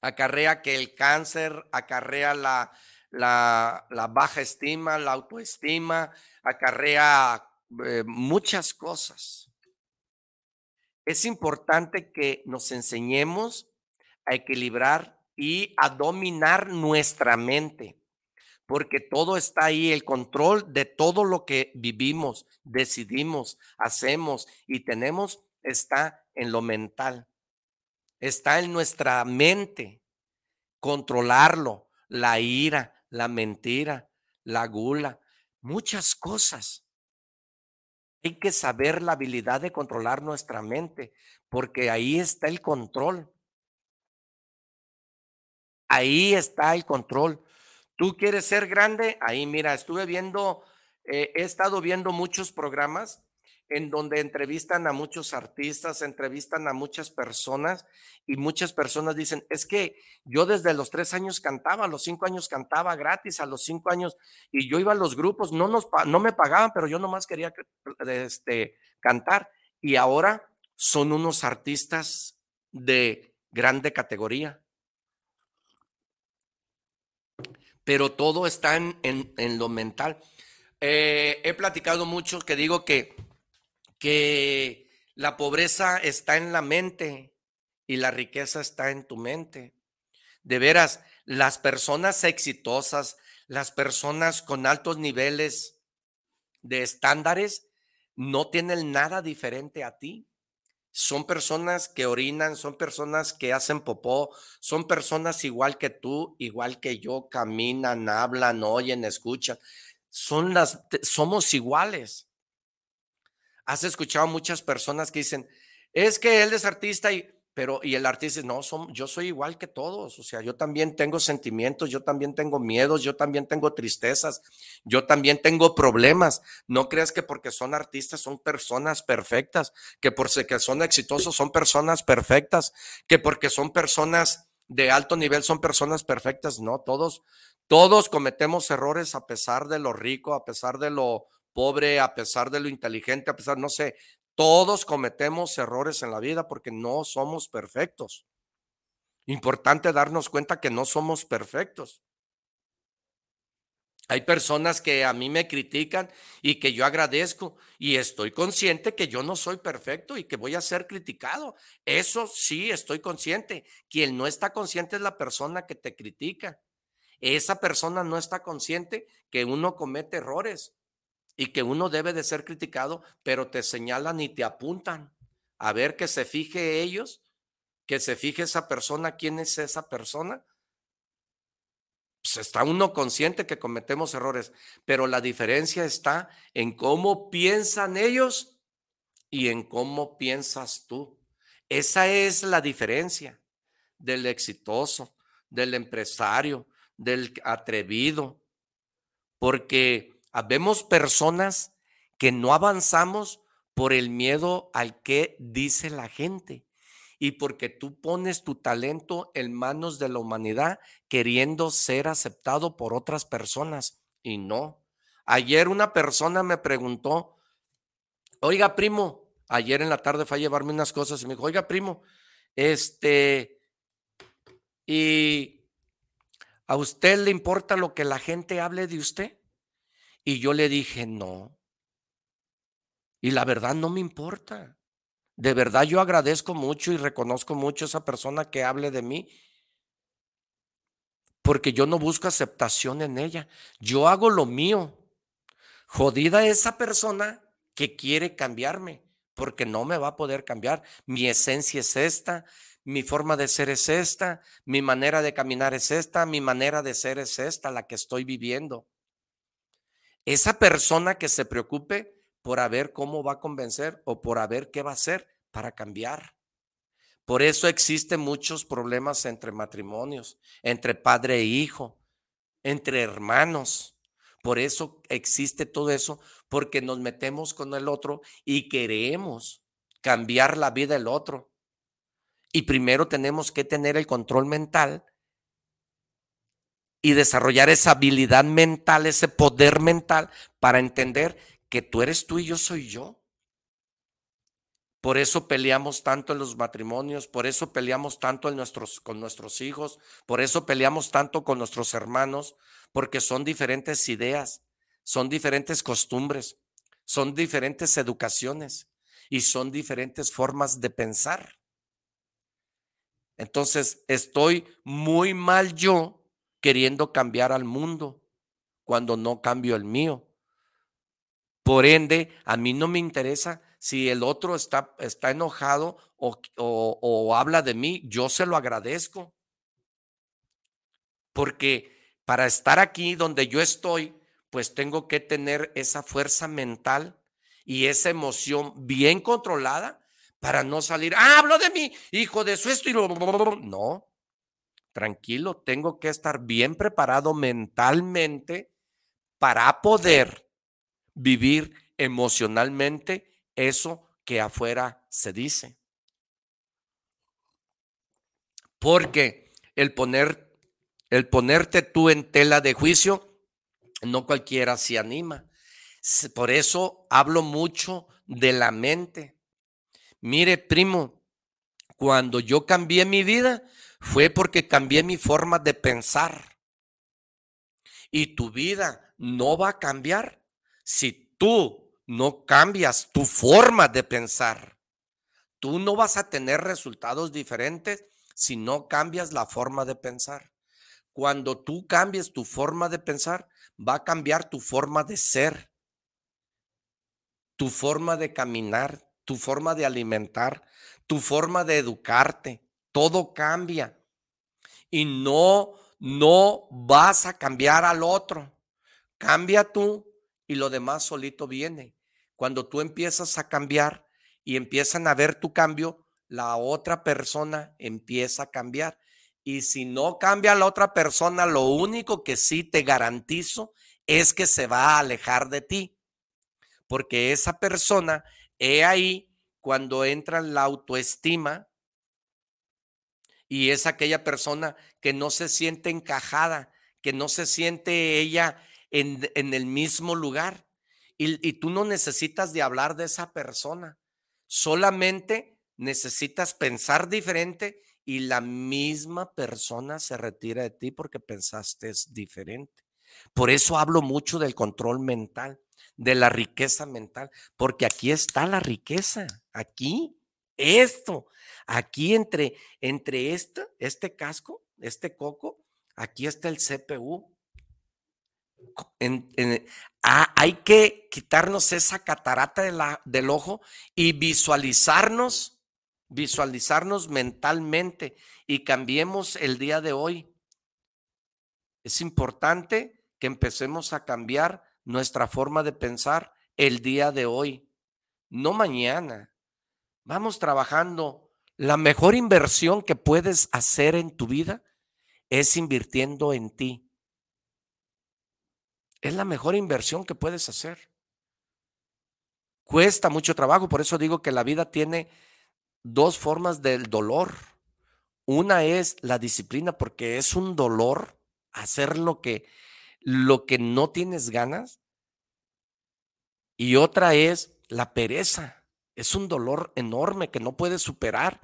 S3: acarrea que el cáncer, acarrea la, la, baja estima, la autoestima, acarrea eh, muchas cosas es importante que nos enseñemos a equilibrar y a dominar nuestra mente, porque todo está ahí, el control de todo lo que vivimos, decidimos, hacemos y tenemos está en lo mental, está en nuestra mente, controlarlo, la ira, la mentira, la gula, muchas cosas. Hay que saber la habilidad de controlar nuestra mente, porque ahí está el control. Ahí está el control. Tú quieres ser grande, ahí mira, estuve viendo, eh, he estado viendo muchos programas en donde entrevistan a muchos artistas, entrevistan a muchas personas y muchas personas dicen, es que yo desde los tres años cantaba, a los cinco años cantaba gratis, a los cinco años, y yo iba a los grupos, no, nos, no me pagaban, pero yo nomás quería este, cantar. Y ahora son unos artistas de grande categoría. Pero todo está en, en, lo mental. Eh, he platicado mucho que digo que que la pobreza está en la mente y la riqueza está en tu mente. De veras, las personas exitosas, las personas con altos niveles de estándares, no tienen nada diferente a ti. Son personas que orinan, son personas que hacen popó, son personas igual que tú, igual que yo, caminan, hablan, oyen, escuchan. Son las, somos iguales. Has escuchado muchas personas que dicen, es que él es artista y, pero, y el artista dice, no, son, yo soy igual que todos, o sea, yo también tengo sentimientos, yo también tengo miedos, yo también tengo tristezas, yo también tengo problemas. No creas que porque son artistas son personas perfectas, que porque son exitosos son personas perfectas, que porque son personas de alto nivel son personas perfectas. No, todos, todos cometemos errores a pesar de lo rico, a pesar de lo pobre, a pesar de lo inteligente, a pesar, no sé, todos cometemos errores en la vida porque no somos perfectos. Importante darnos cuenta que no somos perfectos. Hay personas que a mí me critican y que yo agradezco y estoy consciente que yo no soy perfecto y que voy a ser criticado. Eso sí, estoy consciente. Quien no está consciente es la persona que te critica. Esa persona no está consciente que uno comete errores y que uno debe de ser criticado, pero te señalan y te apuntan. A ver que se fije ellos, que se fije esa persona, quién es esa persona. Pues está uno consciente que cometemos errores, pero la diferencia está en cómo piensan ellos y en cómo piensas tú. Esa es la diferencia. del exitoso, del empresario, del atrevido, porque habemos personas que no avanzamos por el miedo al que dice la gente y porque tú pones tu talento en manos de la humanidad queriendo ser aceptado por otras personas y no. Ayer una persona me preguntó, oiga primo, ayer en la tarde fue a llevarme unas cosas y me dijo, oiga primo, este, y a usted le importa lo que la gente hable de usted? Y yo le dije, no. Y la verdad no me importa. De verdad yo agradezco mucho y reconozco mucho a esa persona que hable de mí, porque yo no busco aceptación en ella. Yo hago lo mío. Jodida esa persona que quiere cambiarme, porque no me va a poder cambiar. Mi esencia es esta, mi forma de ser es esta, mi manera de caminar es esta, mi manera de ser es esta, la que estoy viviendo. Esa persona que se preocupe por a ver cómo va a convencer o por a ver qué va a hacer para cambiar. Por eso existen muchos problemas entre matrimonios, entre padre e hijo, entre hermanos. Por eso existe todo eso, porque nos metemos con el otro y queremos cambiar la vida del otro. Y primero tenemos que tener el control mental y desarrollar esa habilidad mental, ese poder mental para entender que tú eres tú y yo soy yo. Por eso peleamos tanto en los matrimonios, por eso peleamos tanto en nuestros, con nuestros hijos, por eso peleamos tanto con nuestros hermanos, porque son diferentes ideas, son diferentes costumbres, son diferentes educaciones y son diferentes formas de pensar. Entonces, estoy muy mal yo queriendo cambiar al mundo cuando no cambio el mío. Por ende, a mí no me interesa si el otro está, está enojado o, o habla de mí, yo se lo agradezco. Porque para estar aquí donde yo estoy, pues tengo que tener esa fuerza mental y esa emoción bien controlada para no salir, ah, hablo de mí, hijo de su esto y. No, tranquilo, tengo que estar bien preparado mentalmente para poder vivir emocionalmente eso que afuera se dice. Porque el poner el ponerte tú en tela de juicio no cualquiera se anima. Por eso hablo mucho de la mente. Mire, primo, cuando yo cambié mi vida fue porque cambié mi forma de pensar. Y tu vida no va a cambiar si tú no cambias tu forma de pensar, tú no vas a tener resultados diferentes si no cambias la forma de pensar. Cuando tú cambies tu forma de pensar, va a cambiar tu forma de ser, tu forma de caminar, tu forma de alimentar, tu forma de educarte. Todo cambia. Y no, no vas a cambiar al otro. Cambia tú y lo demás solito viene. Cuando tú empiezas a cambiar y empiezan a ver tu cambio, la otra persona empieza a cambiar. Y si no cambia la otra persona, lo único que sí te garantizo es que se va a alejar de ti. Porque esa persona, he ahí cuando entra en la autoestima y es aquella persona que no se siente encajada, que no se siente ella en, el mismo lugar. Y, y tú no necesitas de hablar de esa persona, solamente necesitas pensar diferente y la misma persona se retira de ti porque pensaste es diferente. Por eso hablo mucho del control mental, de la riqueza mental, porque aquí está la riqueza, aquí, esto, aquí entre, entre esta, este casco, este coco, aquí está el CPU, Ah, hay que quitarnos esa catarata de la, del ojo y visualizarnos, visualizarnos mentalmente y cambiemos el día de hoy. Es importante que empecemos a cambiar nuestra forma de pensar el día de hoy, no mañana. Vamos trabajando La mejor inversión que puedes hacer en tu vida es invirtiendo en ti. Es la mejor inversión que puedes hacer. Cuesta mucho trabajo, por eso digo que la vida tiene dos formas del dolor. Una es la disciplina, porque es un dolor hacer lo que, lo que no tienes ganas. Y otra es la pereza. Es un dolor enorme que no puedes superar.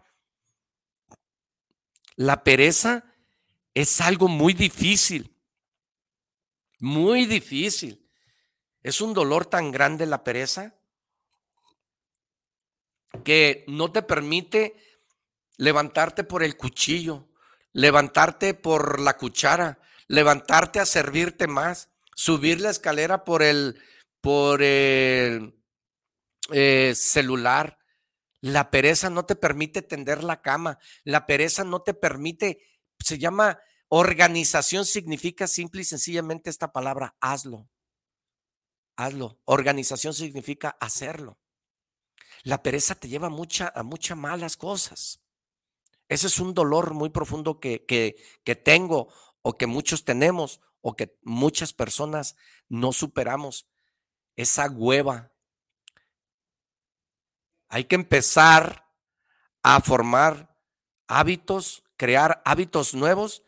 S3: La pereza es algo muy difícil, muy difícil. Es un dolor tan grande la pereza que no te permite levantarte por el cuchillo, levantarte por la cuchara, levantarte a servirte más, subir la escalera por el, por el eh, celular. La pereza no te permite tender la cama. La pereza no te permite, se llama organización, significa simple y sencillamente esta palabra, hazlo. Hazlo. Organización significa hacerlo. La pereza te lleva a muchas malas cosas. Ese es un dolor muy profundo que, que, que tengo o que muchos tenemos o que muchas personas no superamos. Esa hueva. Hay que empezar a formar hábitos, crear hábitos nuevos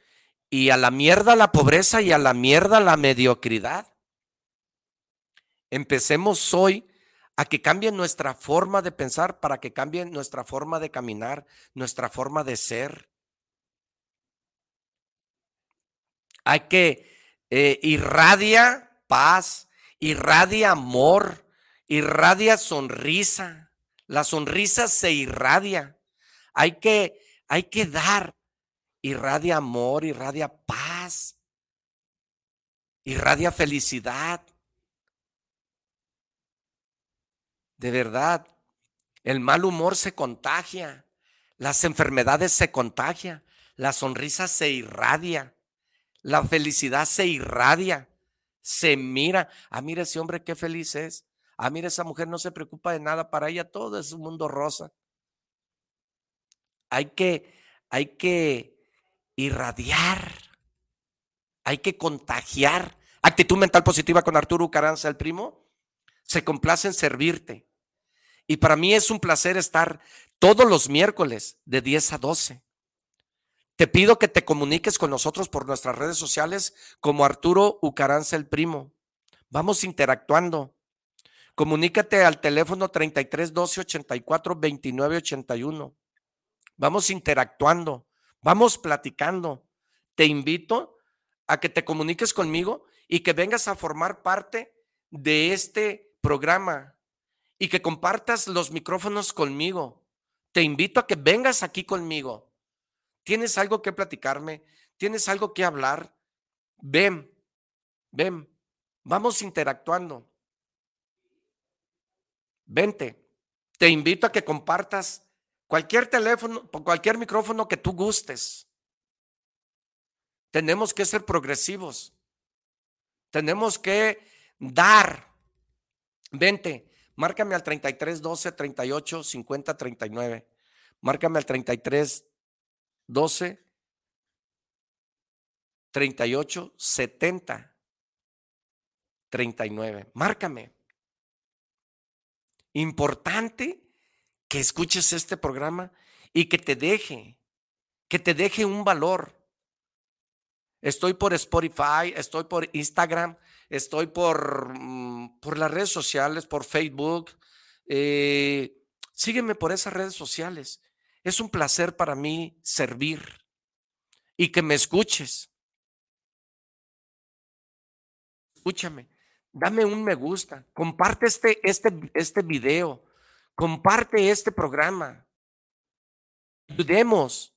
S3: y a la mierda la pobreza y a la mierda la mediocridad. Empecemos hoy a que cambie nuestra forma de pensar, para que cambie nuestra forma de caminar, nuestra forma de ser. Hay que eh, irradia paz, irradia amor, irradia sonrisa. La sonrisa se irradia. Hay que, hay que dar. Irradia amor, irradia paz, irradia felicidad. De verdad, el mal humor se contagia, las enfermedades se contagian, la sonrisa se irradia, la felicidad se irradia, se mira. Ah, mira ese hombre qué feliz es. Ah, mira esa mujer no se preocupa de nada, para ella todo es un mundo rosa. Hay que, hay que irradiar, hay que contagiar. Actitud mental positiva con Arturo Caranza, el primo. Se complace en servirte. Y para mí es un placer estar todos los miércoles de 10 a 12. Te pido que te comuniques con nosotros por nuestras redes sociales como Arturo Ucaranza el Primo. Vamos interactuando. Comunícate al teléfono 33 12 84 29 81. Vamos interactuando, vamos platicando. Te invito a que te comuniques conmigo y que vengas a formar parte de este programa y que compartas los micrófonos conmigo. Te invito a que vengas aquí conmigo. ¿Tienes algo que platicarme? ¿Tienes algo que hablar? Ven, ven, vamos interactuando. Vente. Te invito a que compartas cualquier teléfono, cualquier micrófono que tú gustes. Tenemos que ser progresivos. Tenemos que dar. Vente. Márcame al 33 12 38 50 39. Márcame al 33 12 38 70 39. Márcame. Importante que escuches este programa y que te deje, que te deje un valor. Estoy por Spotify, estoy por Instagram, Estoy por, mm, por las redes sociales, por Facebook. Eh, sígueme por esas redes sociales. Es un placer para mí servir y que me escuches. Escúchame, dame un me gusta, comparte este, este, este video, comparte este programa. Ayudemos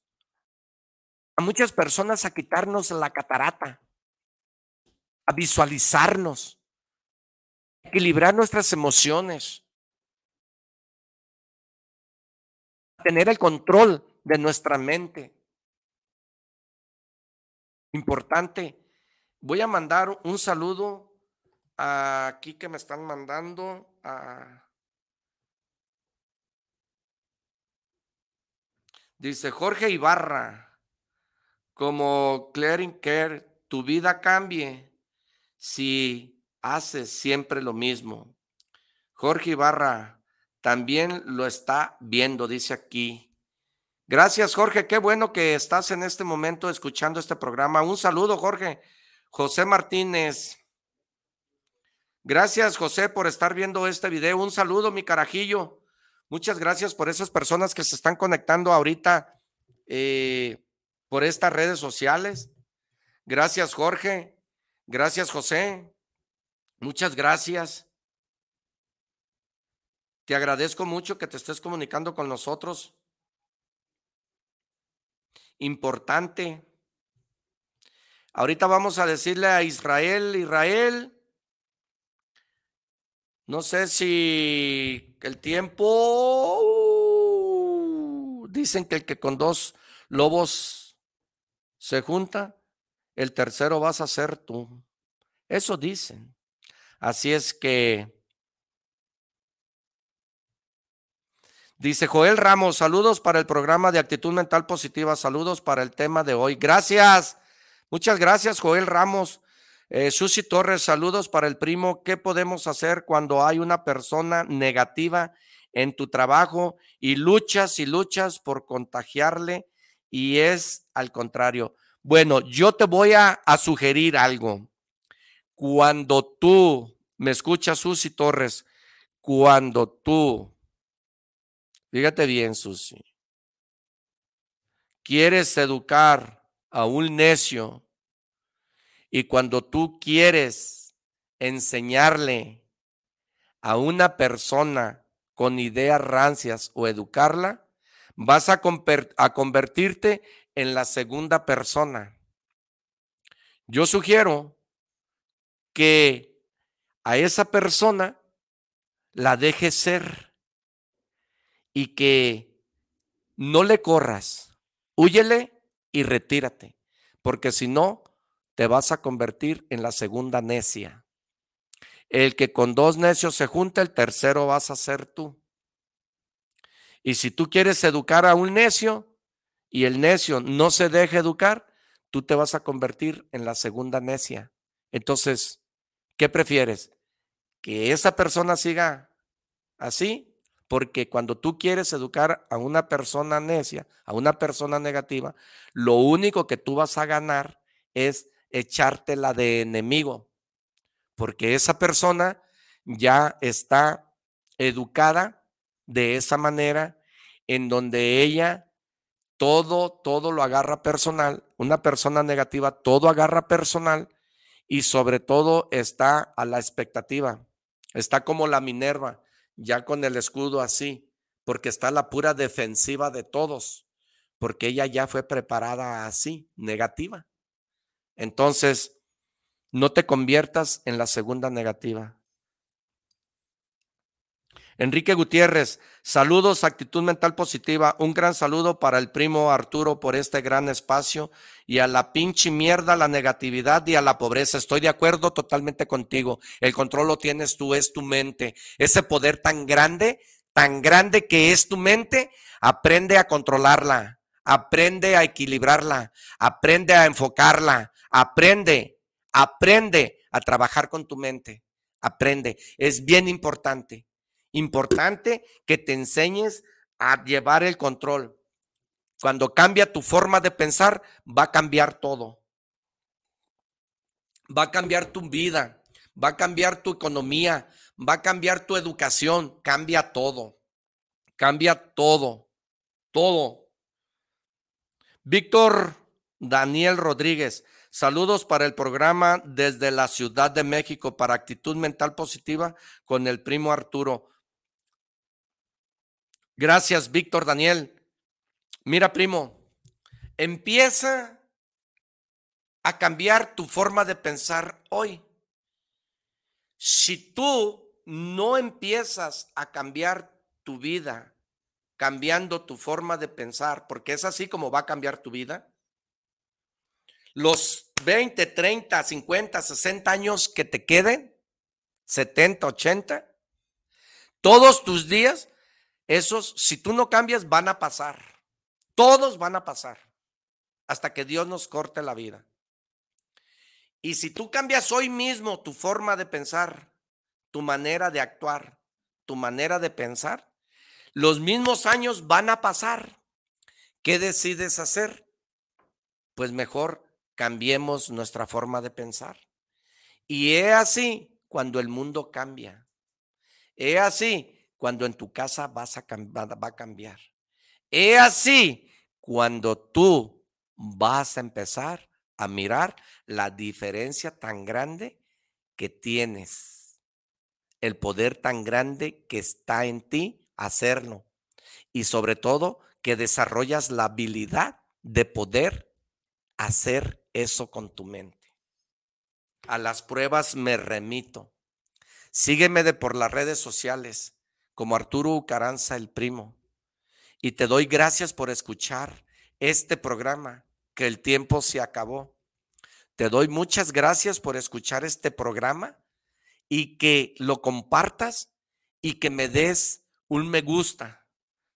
S3: a muchas personas a quitarnos la catarata a visualizarnos, equilibrar nuestras emociones, tener el control de nuestra mente. Importante. Voy a mandar un saludo aquí que me están mandando a Dice Jorge Ibarra, como Clearing Care, tu vida cambie si haces siempre lo mismo. Jorge Ibarra también lo está viendo, dice aquí. Gracias, Jorge. Qué bueno que estás en este momento escuchando este programa. Un saludo, Jorge. José Martínez. Gracias, José, por estar viendo este video. Un saludo, mi carajillo. Muchas gracias por esas personas que se están conectando ahorita eh, por estas redes sociales. Gracias, Jorge. Gracias, José. Muchas gracias. Te agradezco mucho que te estés comunicando con nosotros importante. Ahorita vamos a decirle a Israel, Israel, no sé si el tiempo, dicen que el que con dos lobos se junta, el tercero vas a ser tú. Eso dicen. Así es que Dice Joel Ramos, saludos para el programa de actitud mental positiva, saludos para el tema de hoy. Gracias, muchas gracias Joel Ramos. Eh, Susi Torres, saludos para el primo. ¿Qué podemos hacer cuando hay una persona negativa en tu trabajo y luchas y luchas por contagiarle y es al contrario? Bueno, yo te voy a, sugerir algo. Cuando tú, me escuchas Susi Torres, cuando tú Fíjate bien, Susi. Quieres educar a un necio y cuando tú quieres enseñarle a una persona con ideas rancias o educarla, vas a, a convertirte en la segunda persona. Yo sugiero que a esa persona la dejes ser y que no le corras, huyele y retírate, porque si no, te vas a convertir en la segunda necia. El que con dos necios se junta, el tercero vas a ser tú. Y si tú quieres educar a un necio y el necio no se deja educar, tú te vas a convertir en la segunda necia. Entonces, ¿qué prefieres? ¿Que esa persona siga así porque cuando tú quieres educar a una persona necia, a una persona negativa, lo único que tú vas a ganar es echártela de enemigo, porque esa persona ya está educada de esa manera en donde ella todo, todo lo agarra personal, una persona negativa todo agarra personal y sobre todo está a la expectativa, está como la Minerva, ya con el escudo así, porque está la pura defensiva de todos, porque ella ya fue preparada así, negativa. Entonces, no te conviertas en la segunda negativa. Enrique Gutiérrez, saludos, actitud mental positiva. Un gran saludo para el primo Arturo por este gran espacio y a la pinche mierda, la negatividad y a la pobreza. Estoy de acuerdo totalmente contigo. El control lo tienes tú, es tu mente. Ese poder tan grande, tan grande que es tu mente, aprende a controlarla, aprende a equilibrarla, aprende a enfocarla, aprende, aprende a trabajar con tu mente. Aprende, es bien importante importante que te enseñes a llevar el control. Cuando cambia tu forma de pensar, va a cambiar todo. Va a cambiar tu vida, va a cambiar tu economía, va a cambiar tu educación, cambia todo. Cambia todo, todo. Víctor Daniel Rodríguez, saludos para el programa desde la Ciudad de México para actitud mental positiva con el primo Arturo. Gracias, Víctor Daniel. Mira, primo, empieza a cambiar tu forma de pensar hoy. Si tú no empiezas a cambiar tu vida, cambiando tu forma de pensar, porque es así como va a cambiar tu vida, los 20, 30, 50, 60 años que te queden, 70, 80, todos tus días esos, si tú no cambias, van a pasar. Todos van a pasar hasta que Dios nos corte la vida. Y si tú cambias hoy mismo tu forma de pensar, tu manera de actuar, tu manera de pensar, los mismos años van a pasar. ¿Qué decides hacer? Pues mejor cambiemos nuestra forma de pensar. Y es así cuando el mundo cambia. Es así cuando en tu casa vas a, va a cambiar. Es así cuando tú vas a empezar a mirar la diferencia tan grande que tienes, el poder tan grande que está en ti hacerlo y sobre todo que desarrollas la habilidad de poder hacer eso con tu mente. A las pruebas me remito. Sígueme de por las redes sociales como Arturo Ucaranza el primo. Y te doy gracias por escuchar este programa, que el tiempo se acabó. Te doy muchas gracias por escuchar este programa y que lo compartas y que me des un me gusta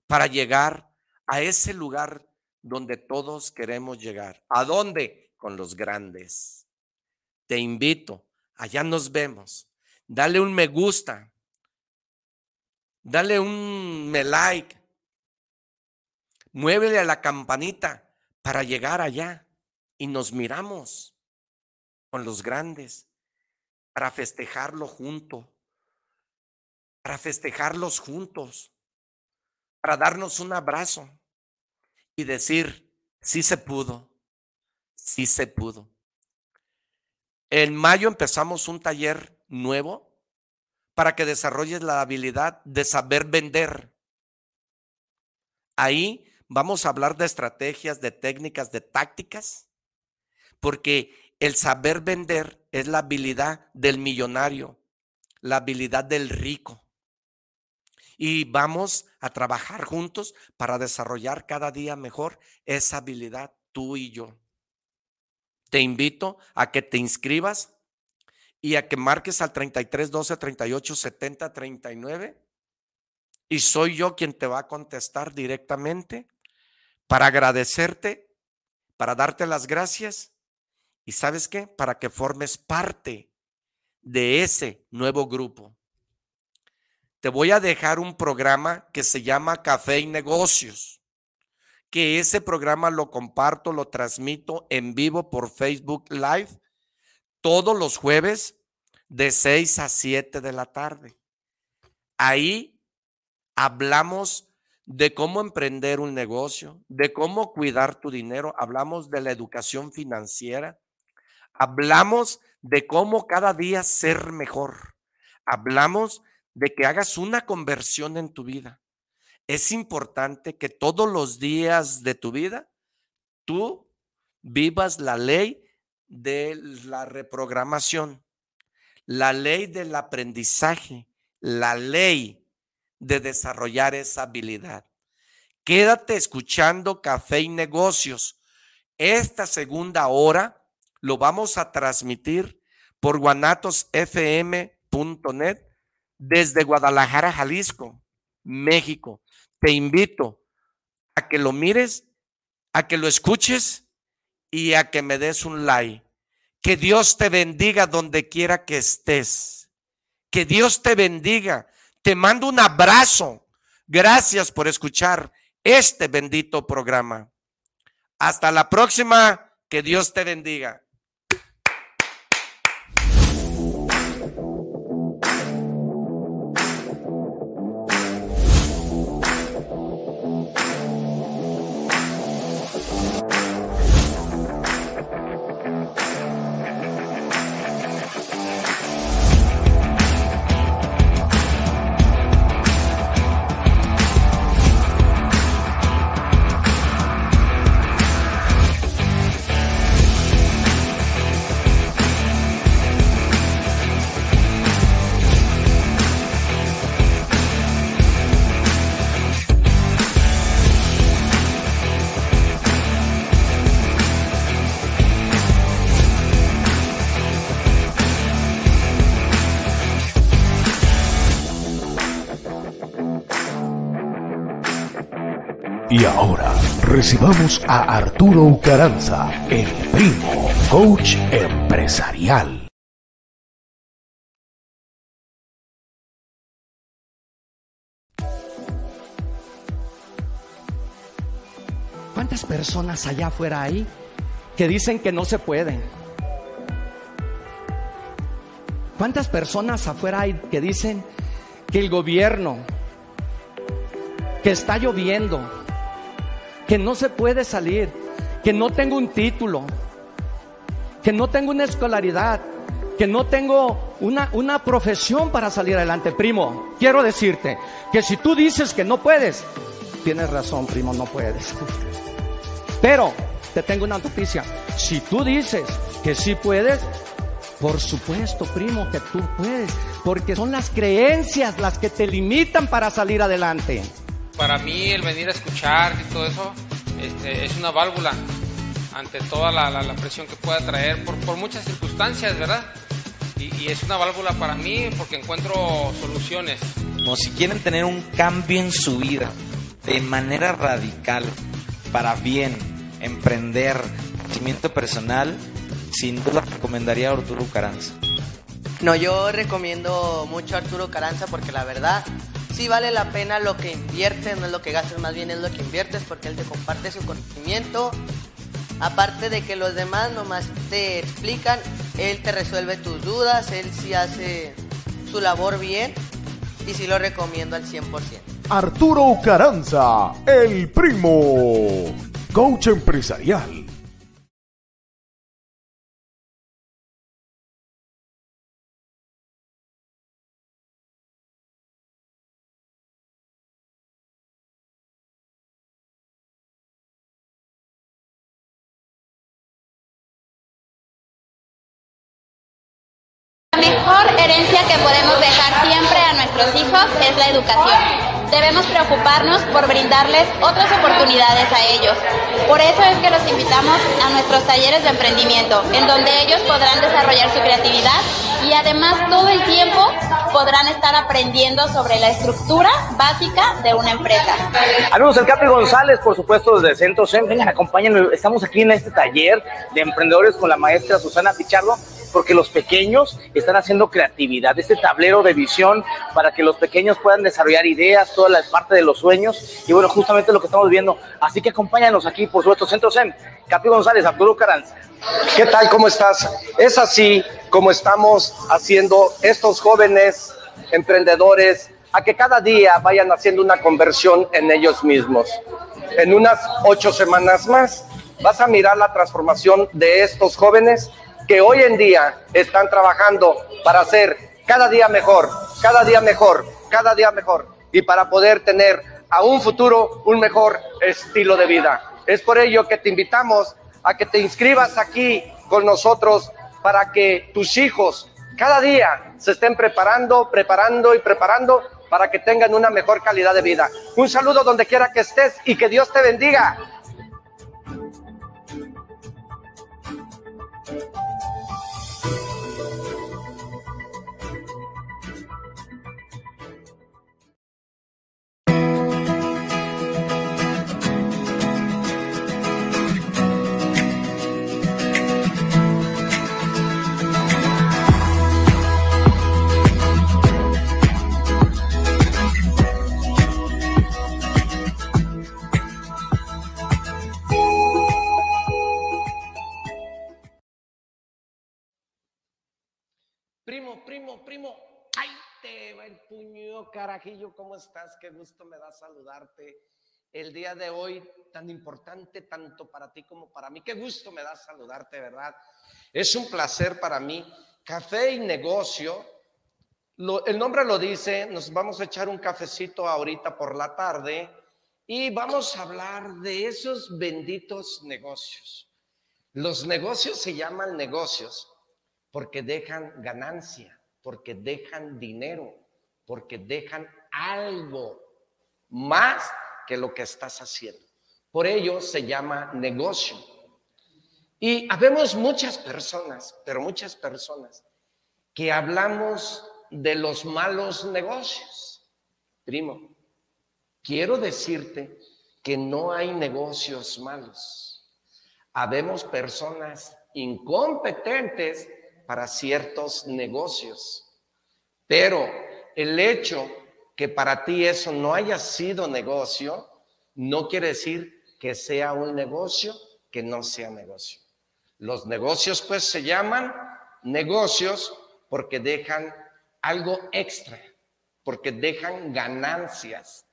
S3: para llegar a ese lugar donde todos queremos llegar. ¿A dónde? Con los grandes. Te invito, allá nos vemos. Dale un me gusta. Dale un me like. Muévele a la campanita para llegar allá y nos miramos con los grandes para festejarlo junto, para festejarlos juntos, para darnos un abrazo y decir, sí se pudo, sí se pudo. En mayo empezamos un taller nuevo para que desarrolles la habilidad de saber vender. Ahí vamos a hablar de estrategias, de técnicas, de tácticas, porque el saber vender es la habilidad del millonario, la habilidad del rico y vamos a trabajar juntos para desarrollar cada día mejor esa habilidad, tú y yo. Te invito a que te inscribas y a que marques al 33 12 38 70 39 y soy yo quien te va a contestar directamente para agradecerte, para darte las gracias y sabes qué, para que formes parte de ese nuevo grupo. Te voy a dejar un programa que se llama Café y Negocios, que ese programa lo comparto, lo transmito en vivo por Facebook Live todos los jueves de 6 a 7 de la tarde. Ahí hablamos de cómo emprender un negocio, de cómo cuidar tu dinero, hablamos de la educación financiera, hablamos de cómo cada día ser mejor, hablamos de que hagas una conversión en tu vida. Es importante que todos los días de tu vida tú vivas la ley de la reprogramación, la ley del aprendizaje, la ley de desarrollar esa habilidad. Quédate escuchando Café y Negocios. Esta segunda hora lo vamos a transmitir por guanatosfm.net desde Guadalajara, Jalisco, México. Te invito a que lo mires, a que lo escuches y a que me des un like. Que Dios te bendiga donde quiera que estés. Que Dios te bendiga. Te mando un abrazo. Gracias por escuchar este bendito programa. Hasta la próxima. Que Dios te bendiga.
S2: Y ahora recibamos a Arturo Ucaranza, el primo, coach empresarial.
S4: ¿Cuántas personas allá afuera hay que dicen que no se pueden? ¿Cuántas personas afuera hay que dicen que el gobierno, que está lloviendo, que no se puede salir, que no tengo un título, que no tengo una escolaridad, que no tengo una, una profesión para salir adelante. Primo, quiero decirte que si tú dices que no puedes, tienes razón, primo, no puedes. Pero te tengo una noticia. Si tú dices que sí puedes, por supuesto, primo, que tú puedes. Porque son las creencias las que te limitan para salir adelante.
S5: Para mí el venir a escuchar y todo eso este, es una válvula ante toda la, la, presión que pueda traer por, por muchas circunstancias, ¿verdad? Y, y, es una válvula para mí porque encuentro soluciones.
S6: No, si quieren tener un cambio en su vida de manera radical, para bien, emprender, crecimiento personal, sin duda recomendaría a Arturo Caranza.
S7: No, yo recomiendo mucho a Arturo Caranza porque la verdad sí vale la pena lo que inviertes, no es lo que gastas, más bien es lo que inviertes porque él te comparte su conocimiento. Aparte de que los demás nomás te explican, él te resuelve tus dudas, él sí hace su labor bien y sí lo recomiendo al 100%.
S2: Arturo Caranza, el primo, coach empresarial
S8: por brindarles otras oportunidades a ellos. Por eso es que los invitamos a nuestros talleres de emprendimiento, en donde ellos podrán desarrollar su creatividad y además todo el tiempo podrán estar aprendiendo sobre la estructura básica de una empresa.
S9: Amigos, el Capri González, por supuesto, desde Centro SEM. Vengan, acompáñenme. Estamos aquí en este taller de emprendedores con la maestra Susana Pichardo porque los pequeños están haciendo creatividad, este tablero de visión para que los pequeños puedan desarrollar ideas, toda la parte de los sueños, y bueno, justamente lo que estamos viendo. Así que acompáñanos aquí, por supuesto, Centro SEM, Capi González, Arturo Caranza.
S3: ¿Qué tal? ¿Cómo estás? Es así como estamos haciendo estos jóvenes emprendedores a que cada día vayan haciendo una conversión en ellos mismos. En unas ocho semanas más vas a mirar la transformación de estos jóvenes que hoy en día están trabajando para ser cada día mejor, cada día mejor, cada día mejor y para poder tener a un futuro un mejor estilo de vida. Es por ello que te invitamos a que te inscribas aquí con nosotros para que tus hijos cada día se estén preparando, preparando y preparando para que tengan una mejor calidad de vida. Un saludo donde quiera que estés y que Dios te bendiga. Carajillo, ¿cómo estás? Qué gusto me da saludarte el día de hoy, tan importante tanto para ti como para mí. Qué gusto me da saludarte, ¿verdad? Es un placer para mí. Café y negocio, el nombre lo dice, nos vamos a echar un cafecito ahorita por la tarde y vamos a hablar de esos benditos negocios. Los negocios se llaman negocios porque dejan ganancia, porque dejan dinero porque dejan algo más que lo que estás haciendo. Por ello se llama negocio. Y habemos muchas personas, pero muchas personas, que hablamos de los malos negocios. Primo, quiero decirte que no hay negocios malos. Habemos personas incompetentes para ciertos negocios. Pero el hecho que para ti eso no haya sido negocio, no quiere decir que sea un negocio que no sea negocio. Los negocios pues se llaman negocios porque dejan algo extra, porque dejan ganancias.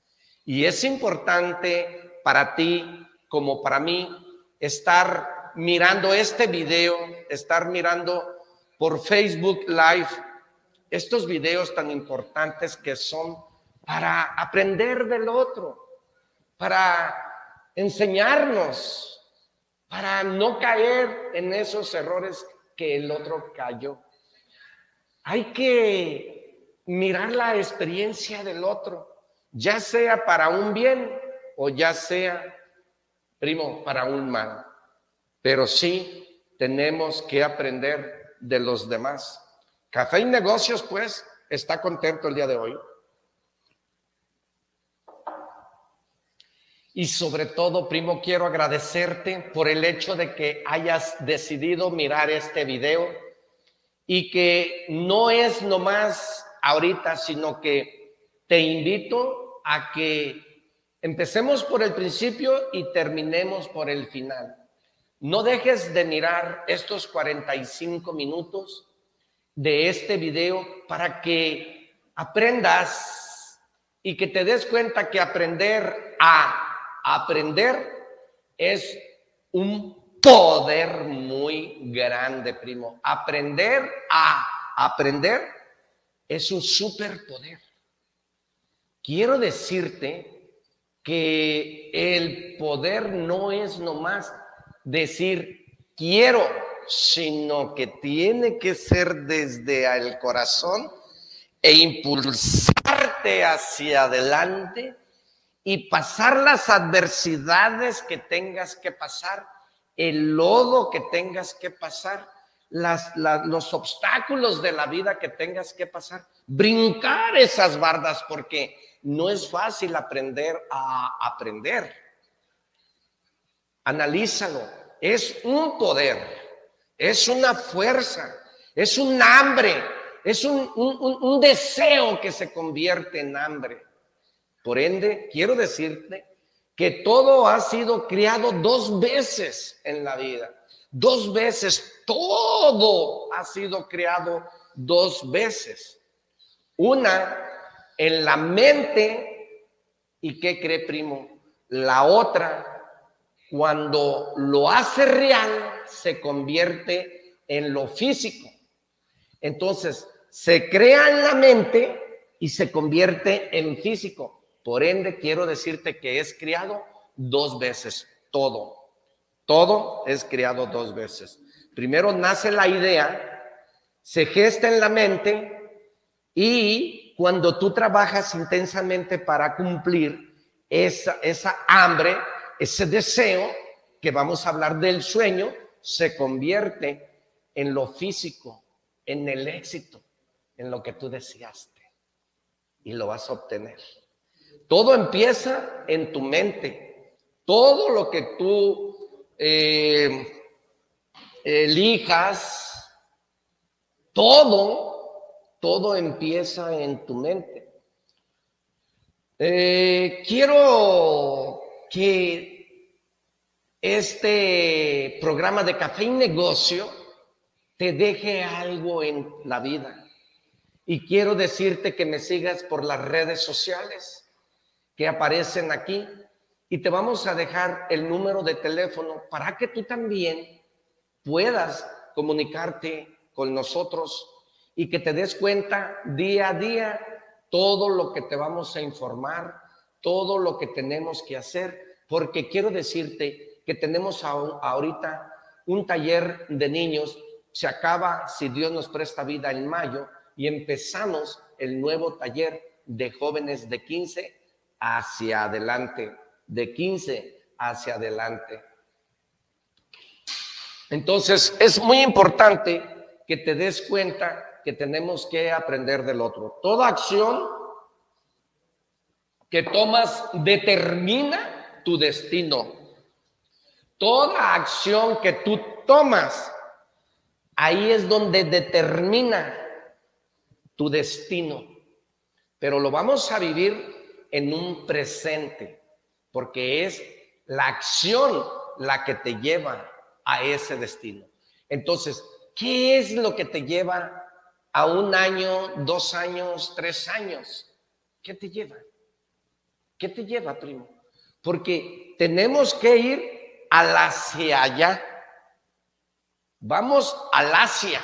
S3: Y es importante para ti como para mí estar mirando este video, estar mirando por Facebook Live estos videos tan importantes que son para aprender del otro, para enseñarnos, para no caer en esos errores que el otro cayó. Hay que mirar la experiencia del otro, ya sea para un bien o ya sea, primo, para un mal. Pero sí tenemos que aprender de los demás. Café y Negocios, pues, está contento el día de hoy. Y sobre todo, primo, quiero agradecerte por el hecho de que hayas decidido mirar este video y que no es nomás ahorita, sino que te invito a que empecemos por el principio y terminemos por el final. No dejes de mirar estos 45 minutos de este video para que aprendas y que te des cuenta que aprender a aprender es un poder muy grande, primo. Aprender a aprender es un superpoder. Quiero decirte que el poder no es nomás decir quiero sino que tiene que ser desde el corazón e impulsarte hacia adelante y pasar las adversidades que tengas que pasar, el lodo que tengas que pasar, los obstáculos de la vida que tengas que pasar, brincar esas bardas porque no es fácil aprender a aprender. Analízalo, es un poder es una fuerza, es un hambre, es un, deseo que se convierte en hambre. Por ende, quiero decirte que todo ha sido criado dos veces en la vida. Dos veces, todo ha sido creado dos veces. Una en la mente, ¿y qué cree primo? La otra, cuando lo hace real, se convierte en lo físico. Entonces, se crea en la mente y se convierte en físico. Por ende, quiero decirte que es criado dos veces, todo. Todo es criado dos veces. Primero nace la idea, se gesta en la mente y cuando tú trabajas intensamente para cumplir esa, esa hambre, ese deseo, que vamos a hablar del sueño, se convierte en lo físico, en el éxito, en lo que tú deseaste. Y lo vas a obtener. Todo empieza en tu mente. Todo lo que tú eh, elijas, todo, todo empieza en tu mente. Eh, quiero que este programa de café y negocio te deje algo en la vida. Y quiero decirte que me sigas por las redes sociales que aparecen aquí y te vamos a dejar el número de teléfono para que tú también puedas comunicarte con nosotros y que te des cuenta día a día todo lo que te vamos a informar, todo lo que tenemos que hacer, porque quiero decirte que tenemos ahorita un taller de niños. Se acaba, si Dios nos presta vida, en mayo y empezamos el nuevo taller de jóvenes de 15 hacia adelante, de 15 hacia adelante. Entonces, es muy importante que te des cuenta que tenemos que aprender del otro. Toda acción que tomas determina tu destino. Toda acción que tú tomas, ahí es donde determina tu destino. Pero lo vamos a vivir en un presente, porque es la acción la que te lleva a ese destino. Entonces, ¿qué es lo que te lleva a un año, dos años, tres años? ¿Qué te lleva? ¿Qué te lleva, primo? Porque tenemos que ir al hacia allá. Vamos al Asia.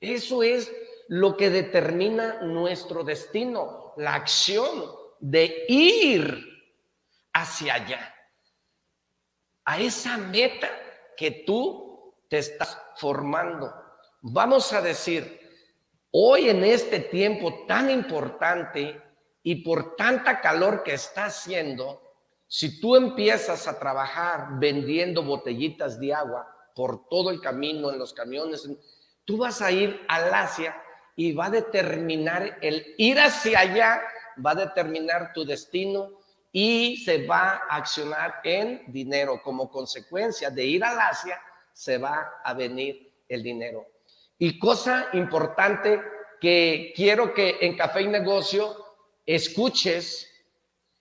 S3: Eso es lo que determina nuestro destino, la acción de ir hacia allá, a esa meta que tú te estás formando. Vamos a decir, hoy en este tiempo tan importante y por tanta calor que está haciendo, si tú empiezas a trabajar vendiendo botellitas de agua por todo el camino, en los camiones, tú vas a ir al Asia y va a determinar el ir hacia allá, va a determinar tu destino y se va a accionar en dinero. Como consecuencia de ir al Asia, se va a venir el dinero. Y cosa importante que quiero que en Café y Negocio escuches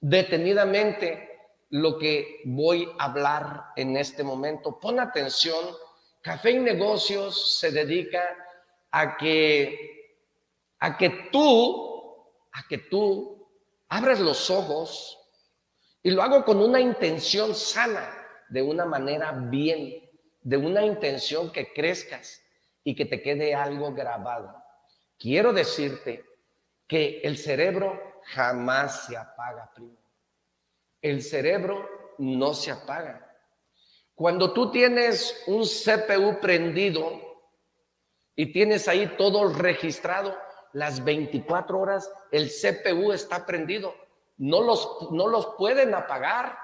S3: detenidamente lo que voy a hablar en este momento. Pon atención. Café y Negocios se dedica a que a que tú, a que tú abras los ojos y lo hago con una intención sana, de una manera bien, de una intención que crezcas y que te quede algo grabado. Quiero decirte que el cerebro jamás se apaga, primo. El cerebro no se apaga. Cuando tú tienes un CPU prendido y tienes ahí todo registrado, las 24 horas el CPU está prendido. No los, no los pueden apagar.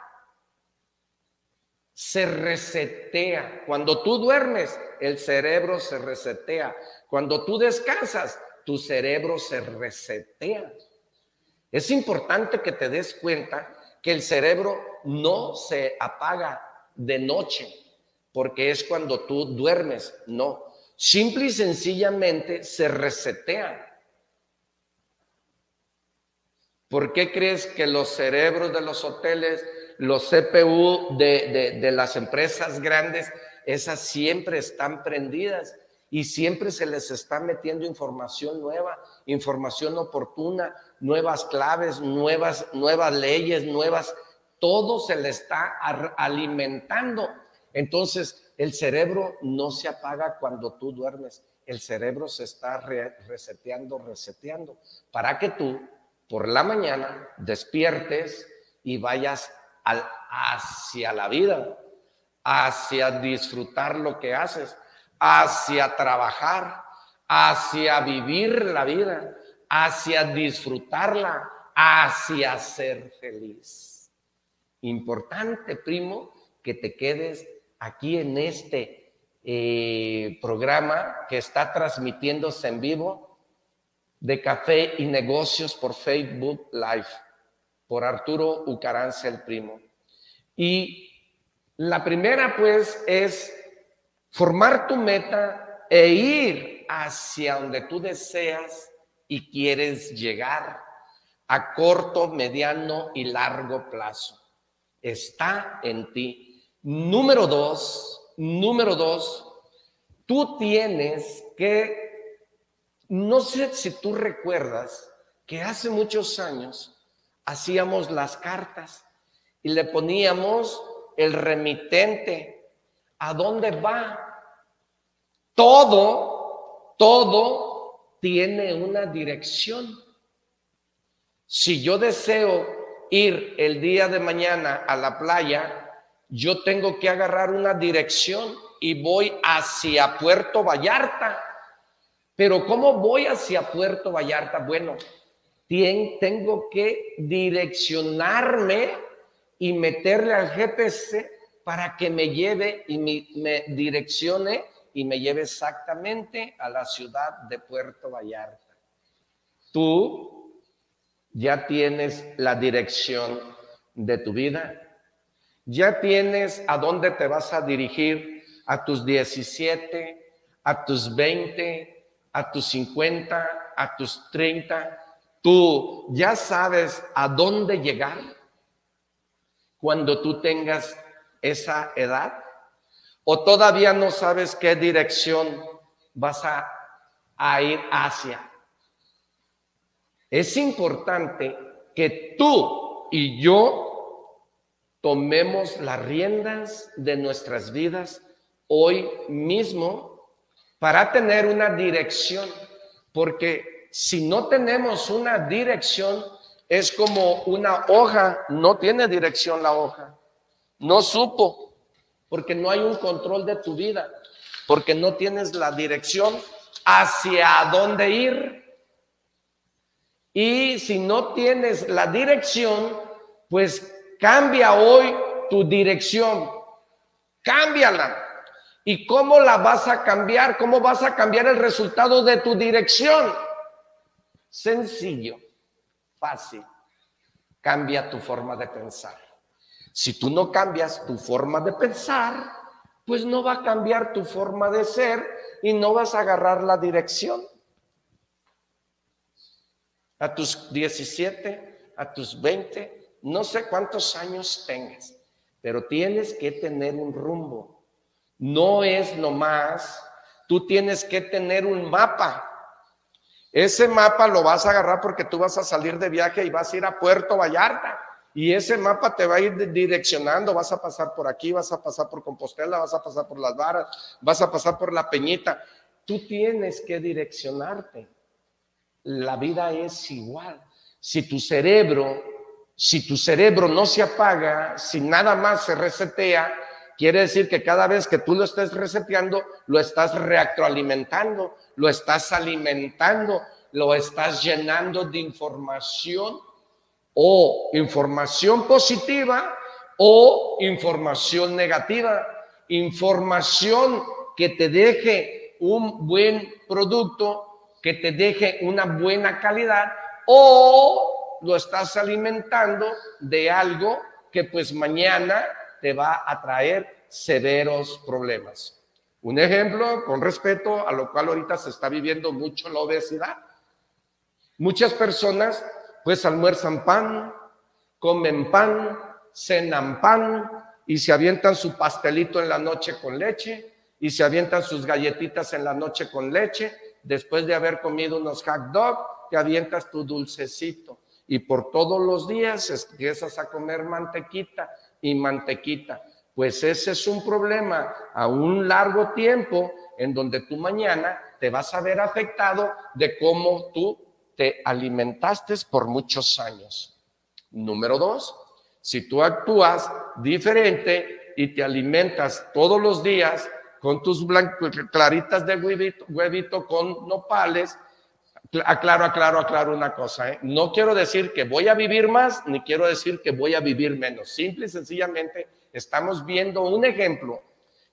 S3: Se resetea. Cuando tú duermes, el cerebro se resetea. Cuando tú descansas, tu cerebro se resetea. Es importante que te des cuenta que el cerebro no se apaga de noche, porque es cuando tú duermes, no. Simple y sencillamente se resetea. ¿Por qué crees que los cerebros de los hoteles, los CPU de, las empresas grandes, esas siempre están prendidas? y siempre se les está metiendo información nueva, información oportuna, nuevas claves, nuevas, nuevas leyes, nuevas, todo se le está alimentando. Entonces, el cerebro no se apaga cuando tú duermes, el cerebro se está reseteando, reseteando, para que tú por la mañana despiertes y vayas al, hacia la vida, hacia disfrutar lo que haces, hacia trabajar, hacia vivir la vida, hacia disfrutarla, hacia ser feliz. Importante, primo, que te quedes aquí en este eh, programa que está transmitiéndose en vivo de Café y Negocios por Facebook Live, por Arturo Ucaranza el Primo. Y la primera pues es formar tu meta e ir hacia donde tú deseas quieres llegar a corto, mediano y largo plazo. Está en ti. Número dos, número dos, tú tienes que no sé si tú recuerdas que hace muchos años hacíamos las cartas y le poníamos el remitente. ¿A dónde va? Todo, todo tiene una dirección. Si yo deseo ir el día de mañana a la playa, yo tengo que agarrar una dirección y voy hacia Puerto Vallarta pero ¿cómo voy hacia Puerto Vallarta? Bueno, tengo que direccionarme y meterle al GPS para que me lleve y me, direccione y me lleve exactamente a la ciudad de Puerto Vallarta. Tú ya tienes la dirección. de tu vida? ¿Ya tienes a dónde te vas a dirigir a tus 17, a tus 20, a tus 50, a tus 30? ¿Tú ya sabes a dónde llegar cuando tú tengas esa edad? ¿O todavía no sabes qué dirección vas a, a ir hacia? Es importante que tú y yo tomemos las riendas de nuestras vidas hoy mismo para tener una dirección, porque si no tenemos una dirección, es como una hoja, no tiene dirección la hoja, no supo, porque no hay un control de tu vida, porque no tienes la dirección hacia dónde ir. Y si no tienes la dirección, pues cambia hoy tu dirección. Cámbiala. ¿Y cómo la vas a cambiar? ¿Cómo vas a cambiar el resultado de tu dirección? Sencillo, fácil. Cambia tu forma de pensar. Si tú no cambias tu forma de pensar, pues no va a cambiar tu forma de ser y no vas a agarrar la dirección a tus 17, a tus 20, no sé cuántos años tengas, pero tienes que tener un rumbo. No es nomás, tú tienes que tener un mapa. Ese mapa lo vas a agarrar porque tú vas a salir de viaje y vas a ir a Puerto Vallarta. Y ese mapa te va a ir direccionando, vas a pasar por aquí, vas a pasar por Compostela, vas a pasar por las varas, vas a pasar por la peñita. Tú tienes que direccionarte la vida es igual. Si tu cerebro, si tu cerebro no se apaga, si nada más se resetea, quiere decir que cada vez que tú lo estés reseteando, lo estás reactualimentando, lo estás alimentando, lo estás llenando de información o información positiva o información negativa, información que te deje un buen producto que te deje una buena calidad o lo estás alimentando de algo que pues mañana te va a traer severos problemas. Un ejemplo con respeto a lo cual ahorita se está viviendo mucho la obesidad. Muchas personas pues almuerzan pan, comen pan, cenan pan y se avientan su pastelito en la noche con leche y se avientan sus galletitas en la noche con leche después de haber comido unos hot dog, te avientas tu dulcecito y por todos los días empiezas a comer mantequita y mantequita. Pues ese es un problema a un largo tiempo en donde tú mañana te vas a ver afectado de cómo tú te alimentaste por muchos años. Número dos, si tú actúas diferente y te alimentas todos los días con tus claritas de huevito, huevito con nopales. Aclaro, aclaro, aclaro una cosa. ¿eh? No quiero decir que voy a vivir más, ni quiero decir que voy a vivir menos. Simple y sencillamente estamos viendo un ejemplo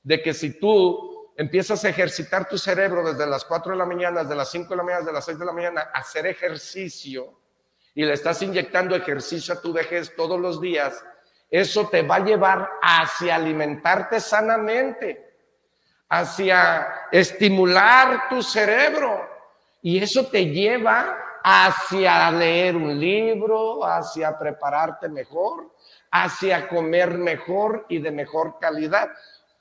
S3: de que si tú empiezas a ejercitar tu cerebro desde las 4 de la mañana, desde las 5 de la mañana, desde las 6 de la mañana, a hacer ejercicio y le estás inyectando ejercicio a tu vejez todos los días, eso te va a llevar hacia alimentarte sanamente hacia estimular tu cerebro. Y eso te lleva hacia leer un libro, hacia prepararte mejor, hacia comer mejor y de mejor calidad.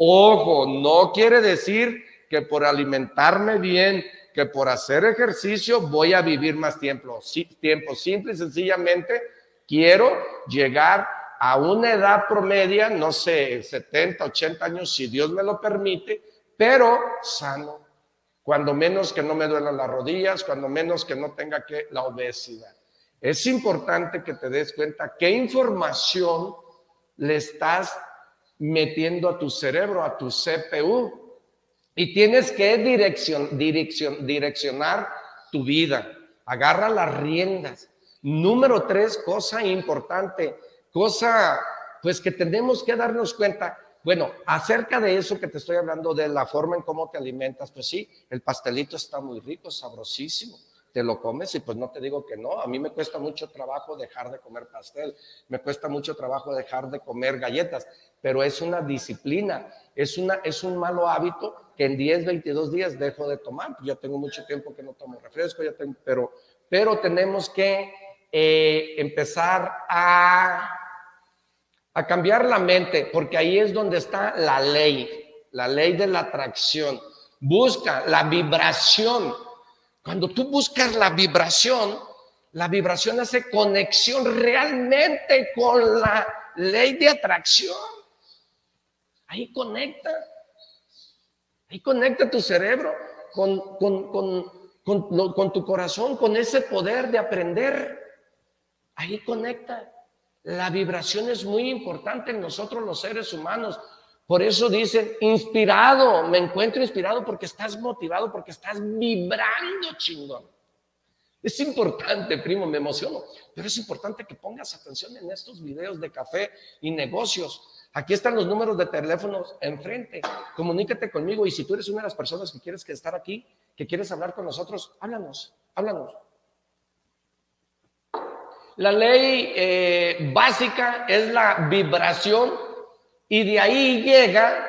S3: Ojo, no quiere decir que por alimentarme bien, que por hacer ejercicio voy a vivir más tiempo. tiempo simple y sencillamente quiero llegar a una edad promedia, no sé, 70, 80 años, si Dios me lo permite, pero sano. Cuando menos que no me duelan las rodillas, cuando menos que no tenga que la obesidad. Es importante que te des cuenta qué información le estás metiendo a tu cerebro, a tu CPU. Y tienes que dirección, dirección, direccionar tu vida. Agarra las riendas. Número tres, cosa importante, cosa pues que tenemos que darnos cuenta bueno, acerca de eso que te estoy hablando, de la forma en cómo te alimentas, pues sí, el pastelito está muy rico, sabrosísimo, te lo comes y pues no te digo que no. A mí me cuesta mucho trabajo dejar de comer pastel, me cuesta mucho trabajo dejar de comer galletas, pero es una disciplina, es, una, es un malo hábito que en 10, 22 días dejo de tomar. Ya tengo mucho tiempo que no tomo refresco, ya tengo, pero, pero tenemos que eh, empezar a, a cambiar la mente, porque ahí es donde está la ley, la ley de la atracción. Busca la vibración cuando tú buscas la vibración, la vibración hace conexión realmente con la ley de atracción. Ahí conecta. Ahí conecta tu cerebro con, con, tu corazón, con ese poder de aprender. Ahí conecta. La vibración es muy importante en nosotros los seres humanos. Por eso dicen, inspirado, me encuentro inspirado porque estás motivado, porque estás vibrando chingón. Es importante, primo, me emociono, pero es importante que pongas atención en estos videos de café y negocios. Aquí están los números de teléfonos enfrente. Comunícate conmigo y si tú eres una de las personas que quieres estar aquí, que quieres hablar con nosotros, háblanos, háblanos. La ley eh, básica es la vibración y de ahí llega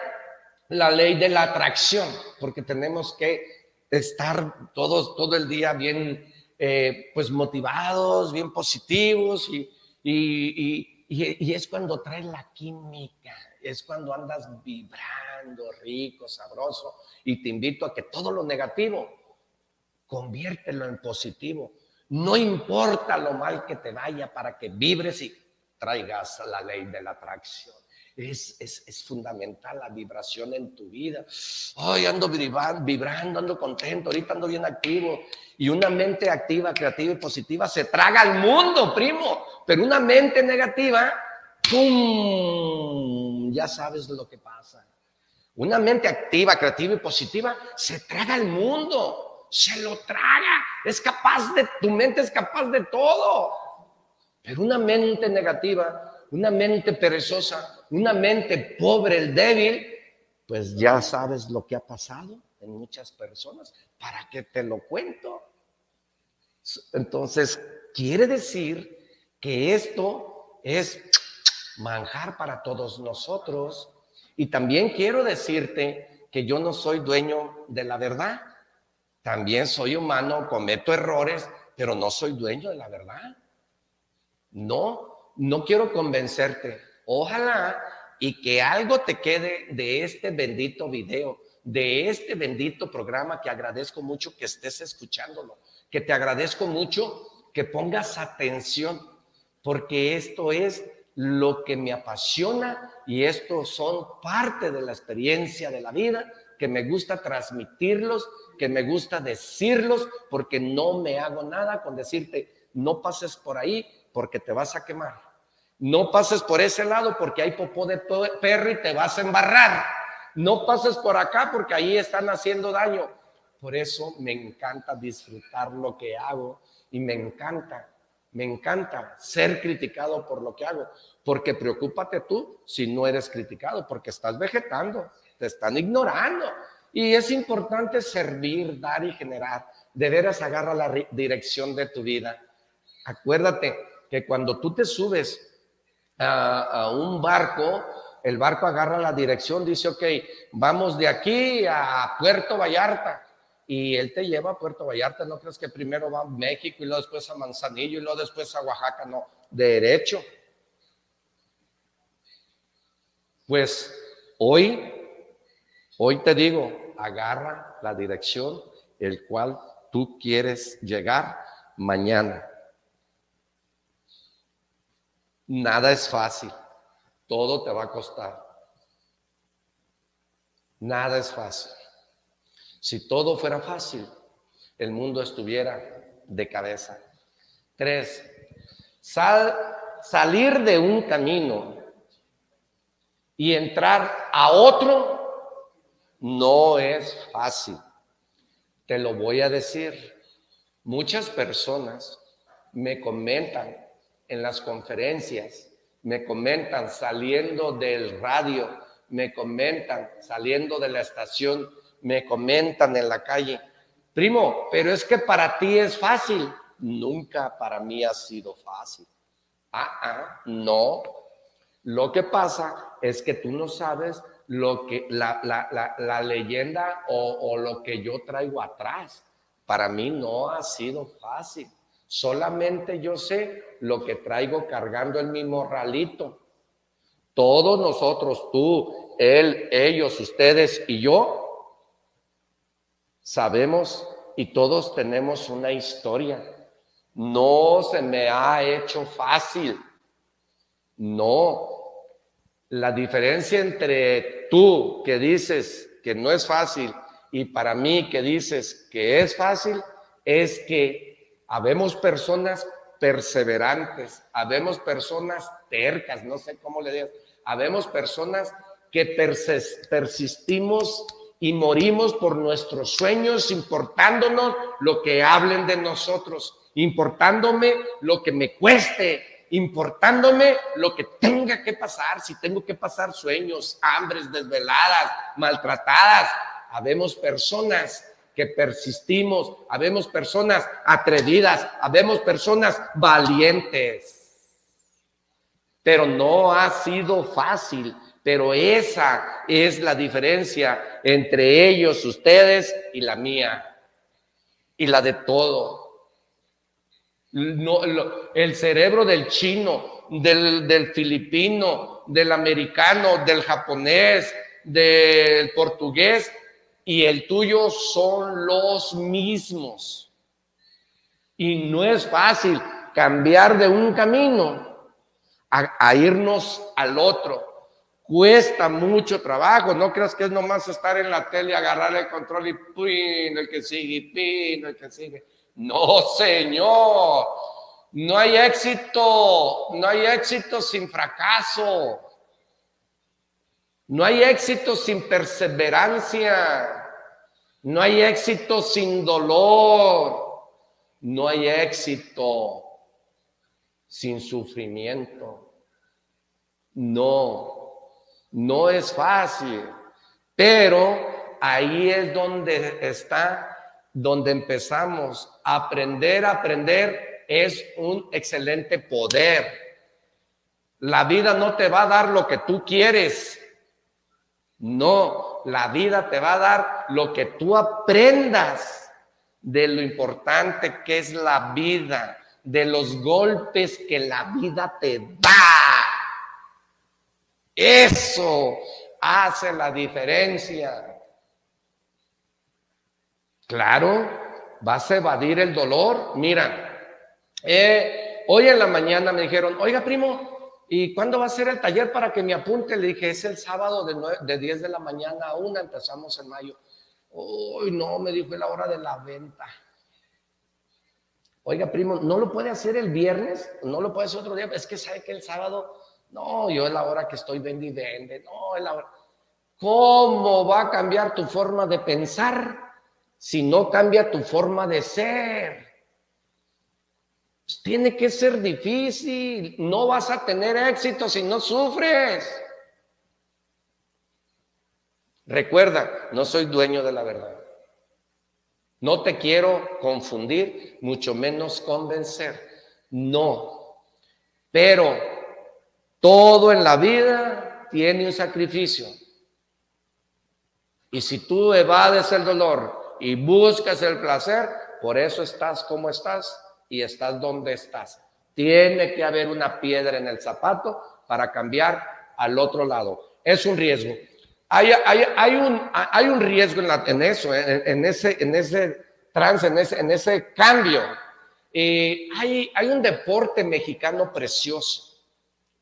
S3: la ley de la atracción, porque tenemos que estar todos, todo el día bien, eh, pues motivados, bien positivos y, y, y, es cuando traes la química, es cuando andas vibrando rico, sabroso y te invito a que todo lo negativo, conviértelo en positivo. No importa lo mal que te vaya para que vibres y traigas la ley de la atracción. Es, es, fundamental la vibración en tu vida. Ay, ando vibrando, ando contento, ahorita ando bien activo. Y una mente activa, creativa y positiva se traga al mundo, primo. Pero una mente negativa, ¡pum! Ya sabes lo que pasa. Una mente activa, creativa y positiva se traga al mundo, se lo traga. Es capaz de, tu mente es capaz de todo. Pero una mente negativa, una mente perezosa, una mente pobre, el débil, pues ya sabes lo que ha pasado en muchas personas. ¿Para qué te lo cuento? Entonces, quiere decir que esto es manjar para todos nosotros. Y también quiero decirte que yo no soy dueño de la verdad. También soy humano, cometo errores, pero no soy dueño de la verdad. No, no quiero convencerte. Ojalá y que algo te quede de este bendito video, de este bendito programa que agradezco mucho que estés escuchándolo, que te agradezco mucho que pongas atención, porque esto es lo que me apasiona y esto son parte de la experiencia de la vida que me gusta transmitirlos, que me gusta decirlos, porque no me hago nada con decirte, no pases por ahí porque te vas a quemar. No pases por ese lado porque hay popó de perro y te vas a embarrar. No pases por acá porque ahí están haciendo daño. Por eso me encanta disfrutar lo que hago y me encanta, me encanta ser criticado por lo que hago. Porque preocúpate tú si no eres criticado, porque estás vegetando, te están ignorando. Y es importante servir, dar y generar. De veras agarra la dirección de tu vida. Acuérdate que cuando tú te subes a, un barco, el barco agarra la dirección, dice, ok, vamos de aquí a Puerto Vallarta. Y él te lleva a Puerto Vallarta, no crees que primero va a México y luego después a Manzanillo y luego después a Oaxaca, no, derecho. Pues hoy, hoy te digo, agarra la dirección el cual tú quieres llegar mañana. Nada es fácil, todo te va a costar. Nada es fácil. Si todo fuera fácil, el mundo estuviera de cabeza. Tres, salir de un camino y entrar a otro no es fácil. Te lo voy a decir. Muchas personas me comentan en las conferencias, me comentan saliendo del radio, me comentan saliendo de la estación, me comentan en la calle, Primo, pero es que para ti es fácil. Nunca para mí ha sido fácil. Ah, ah, no. Lo que pasa es que tú no sabes lo que la, la, la, leyenda o, o lo que yo traigo atrás. Para mí no ha sido fácil. Solamente yo sé lo que traigo cargando en mi morralito. Todos nosotros, tú, él, ellos, ustedes y yo, sabemos y todos tenemos una historia. No se me ha hecho fácil. No. La diferencia entre tú que dices que no es fácil y para mí que dices que es fácil es que Habemos personas perseverantes, habemos personas tercas, no sé cómo le digas, habemos personas que persistimos y morimos por nuestros sueños, importándonos lo que hablen de nosotros, importándome lo que me cueste, importándome lo que tenga que pasar, si tengo que pasar sueños, hambres, desveladas, maltratadas. Habemos personas persistimos, habemos personas atrevidas, habemos personas valientes. Pero no ha sido fácil, pero esa es la diferencia entre ellos, ustedes y la mía, y la de todo. No, el cerebro del chino, del filipino, del americano, del japonés, del portugués, y el tuyo son los mismos. Y no es fácil cambiar de un camino a, irnos al otro. Cuesta mucho trabajo. No creas que es nomás estar en la tele, agarrar el control y pin, el que sigue, pin, el que sigue. No, señor. No hay éxito. No hay éxito sin fracaso. No hay éxito sin perseverancia. No hay éxito sin dolor. No hay éxito sin sufrimiento. No, no es fácil. Pero ahí es donde está, donde empezamos. Aprender, aprender es un excelente poder. La vida no te va a dar lo que tú quieres. No, la vida te va a dar lo que tú aprendas de lo importante que es la vida, de los golpes que la vida te da. Eso hace la diferencia. Claro, vas a evadir el dolor. Mira, eh, hoy en la mañana me dijeron, oiga primo, ¿Y cuándo va a ser el taller para que me apunte? Le dije, es el sábado de, de 10 de la mañana a 1, empezamos en mayo. Uy, no, me dijo, es la hora de la venta. Oiga, primo, ¿no lo puede hacer el viernes? ¿No lo puede hacer otro día? Es que sabe que el sábado, no, yo es la hora que estoy vende y vende, no, es la hora. ¿Cómo va a cambiar tu forma de pensar si no cambia tu forma de ser? Tiene que ser difícil. No vas a tener éxito si no sufres. Recuerda, no soy dueño de la verdad. No te quiero confundir, mucho menos convencer. No. Pero todo en la vida tiene un sacrificio. Y si tú evades el dolor y buscas el placer, por eso estás como estás y estás donde estás. Tiene que haber una piedra en el zapato para cambiar al otro lado. Es un riesgo. Hay, un, riesgo en, eso, en, ese, en trance, en ese, cambio. Hay, hay un deporte mexicano precioso,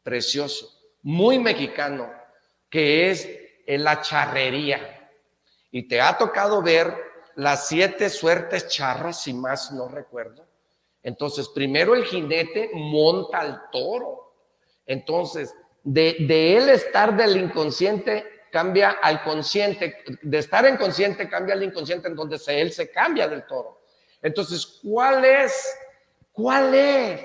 S3: precioso, muy mexicano, que es la charrería. Y te ha tocado ver las siete suertes charras, si más no recuerdo. Entonces, primero el jinete monta al toro. Entonces, de, él estar del inconsciente cambia al consciente, de estar inconsciente cambia al inconsciente, entonces él se cambia del toro. Entonces, ¿cuál es, cuál es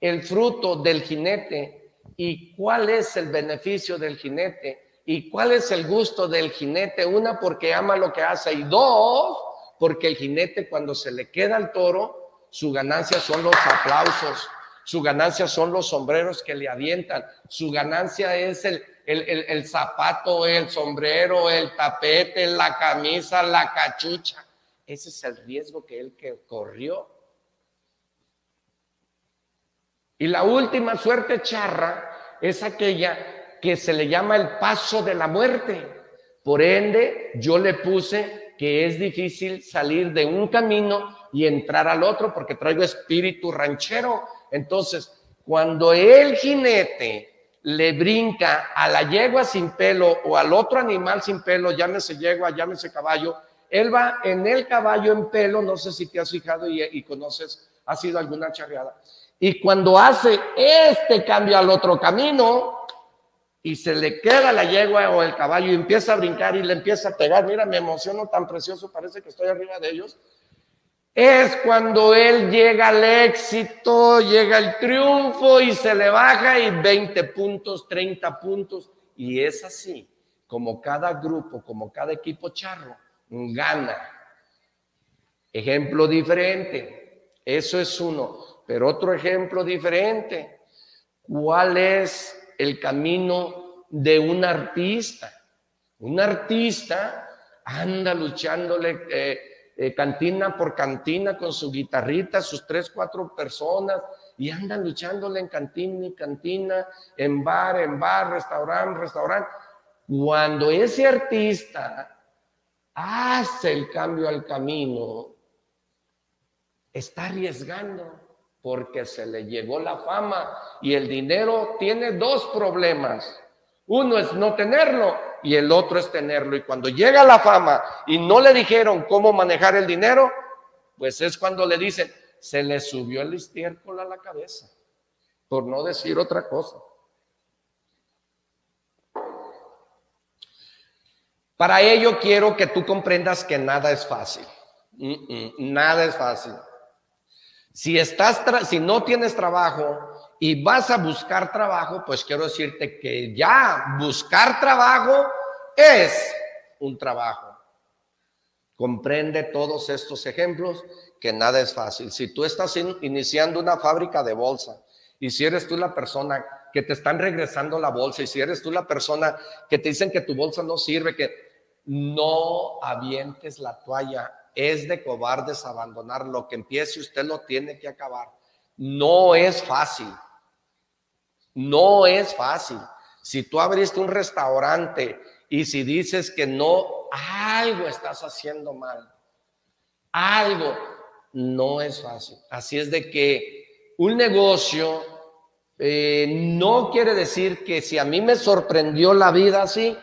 S3: el fruto del jinete y cuál es el beneficio del jinete y cuál es el gusto del jinete? Una, porque ama lo que hace y dos, porque el jinete cuando se le queda al toro, su ganancia son los aplausos, su ganancia son los sombreros que le avientan, su ganancia es el, el, el, zapato, el sombrero, el tapete, la camisa, la cachucha. Ese es el riesgo que él que corrió. Y la última suerte charra es aquella que se le llama el paso de la muerte. Por ende, yo le puse que es difícil salir de un camino y entrar al otro porque traigo espíritu ranchero. Entonces, cuando el jinete le brinca a la yegua sin pelo o al otro animal sin pelo, llámese yegua, llámese caballo, él va en el caballo en pelo, no sé si te has fijado y, y conoces, ha sido alguna charreada. Y cuando hace este cambio al otro camino y se le queda la yegua o el caballo y empieza a brincar y le empieza a pegar, mira, me emociono tan precioso, parece que estoy arriba de ellos. Es cuando él llega al éxito, llega el triunfo y se le baja y 20 puntos, 30 puntos. Y es así, como cada grupo, como cada equipo charro gana. Ejemplo diferente, eso es uno. Pero otro ejemplo diferente, ¿cuál es el camino de un artista? Un artista anda luchándole eh, eh, cantina por cantina con su guitarrita, sus tres, cuatro personas, y andan luchándole en cantina y cantina, en bar, en bar, restaurante, restaurante. Cuando ese artista hace el cambio al camino, está arriesgando porque se le llegó la fama y el dinero tiene dos problemas. Uno es no tenerlo y el otro es tenerlo. Y cuando llega la fama y no le dijeron cómo manejar el dinero, pues es cuando le dicen, se le subió el estiércol a la cabeza, por no decir otra cosa. Para ello quiero que tú comprendas que nada es fácil. nada es fácil. Si estás si no tienes trabajo y vas a buscar trabajo, pues quiero decirte que ya buscar trabajo es un trabajo. Comprende todos estos ejemplos que nada es fácil. Si tú estás iniciando una fábrica de bolsa y si eres tú la persona que te están regresando la bolsa y si eres tú la persona que te dicen que tu bolsa no sirve, que no avientes la toalla es de cobardes abandonar. Lo que empiece usted lo tiene que acabar. No es fácil. No es fácil. Si tú abriste un restaurante y si dices que no, algo estás haciendo mal. Algo no es fácil. Así es de que un negocio eh, no quiere decir que si a mí me sorprendió la vida así,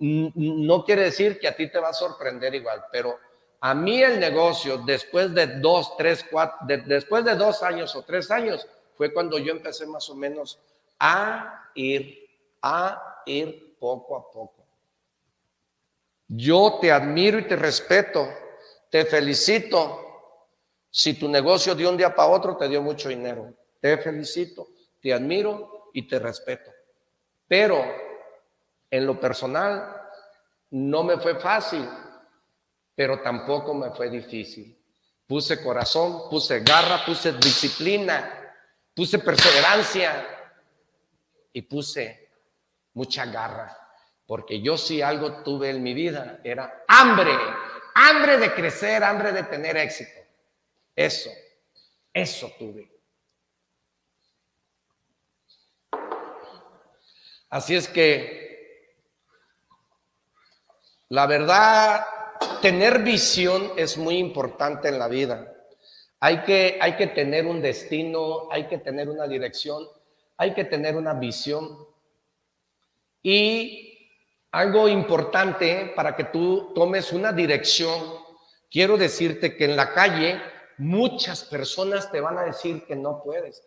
S3: no quiere decir que a ti te va a sorprender igual, pero a mí el negocio, después de dos, tres, cuatro, después de dos años o tres años, fue cuando yo empecé más o menos a ir, a ir poco a poco. Yo te admiro y te respeto, te felicito. Si tu negocio de un día para otro te dio mucho dinero, te felicito, te admiro y te respeto. Pero en lo personal no me fue fácil pero tampoco me fue difícil. Puse corazón, puse garra, puse disciplina, puse perseverancia y puse mucha garra, porque yo sí algo tuve en mi vida, era hambre, hambre de crecer, hambre de tener éxito. Eso, eso tuve. Así es que la verdad tener visión es muy importante en la vida. Hay que, hay que tener un destino, hay que tener una dirección, hay que tener una visión. Y algo importante para que tú tomes una dirección, quiero decirte que en la calle muchas personas te van a decir que no puedes.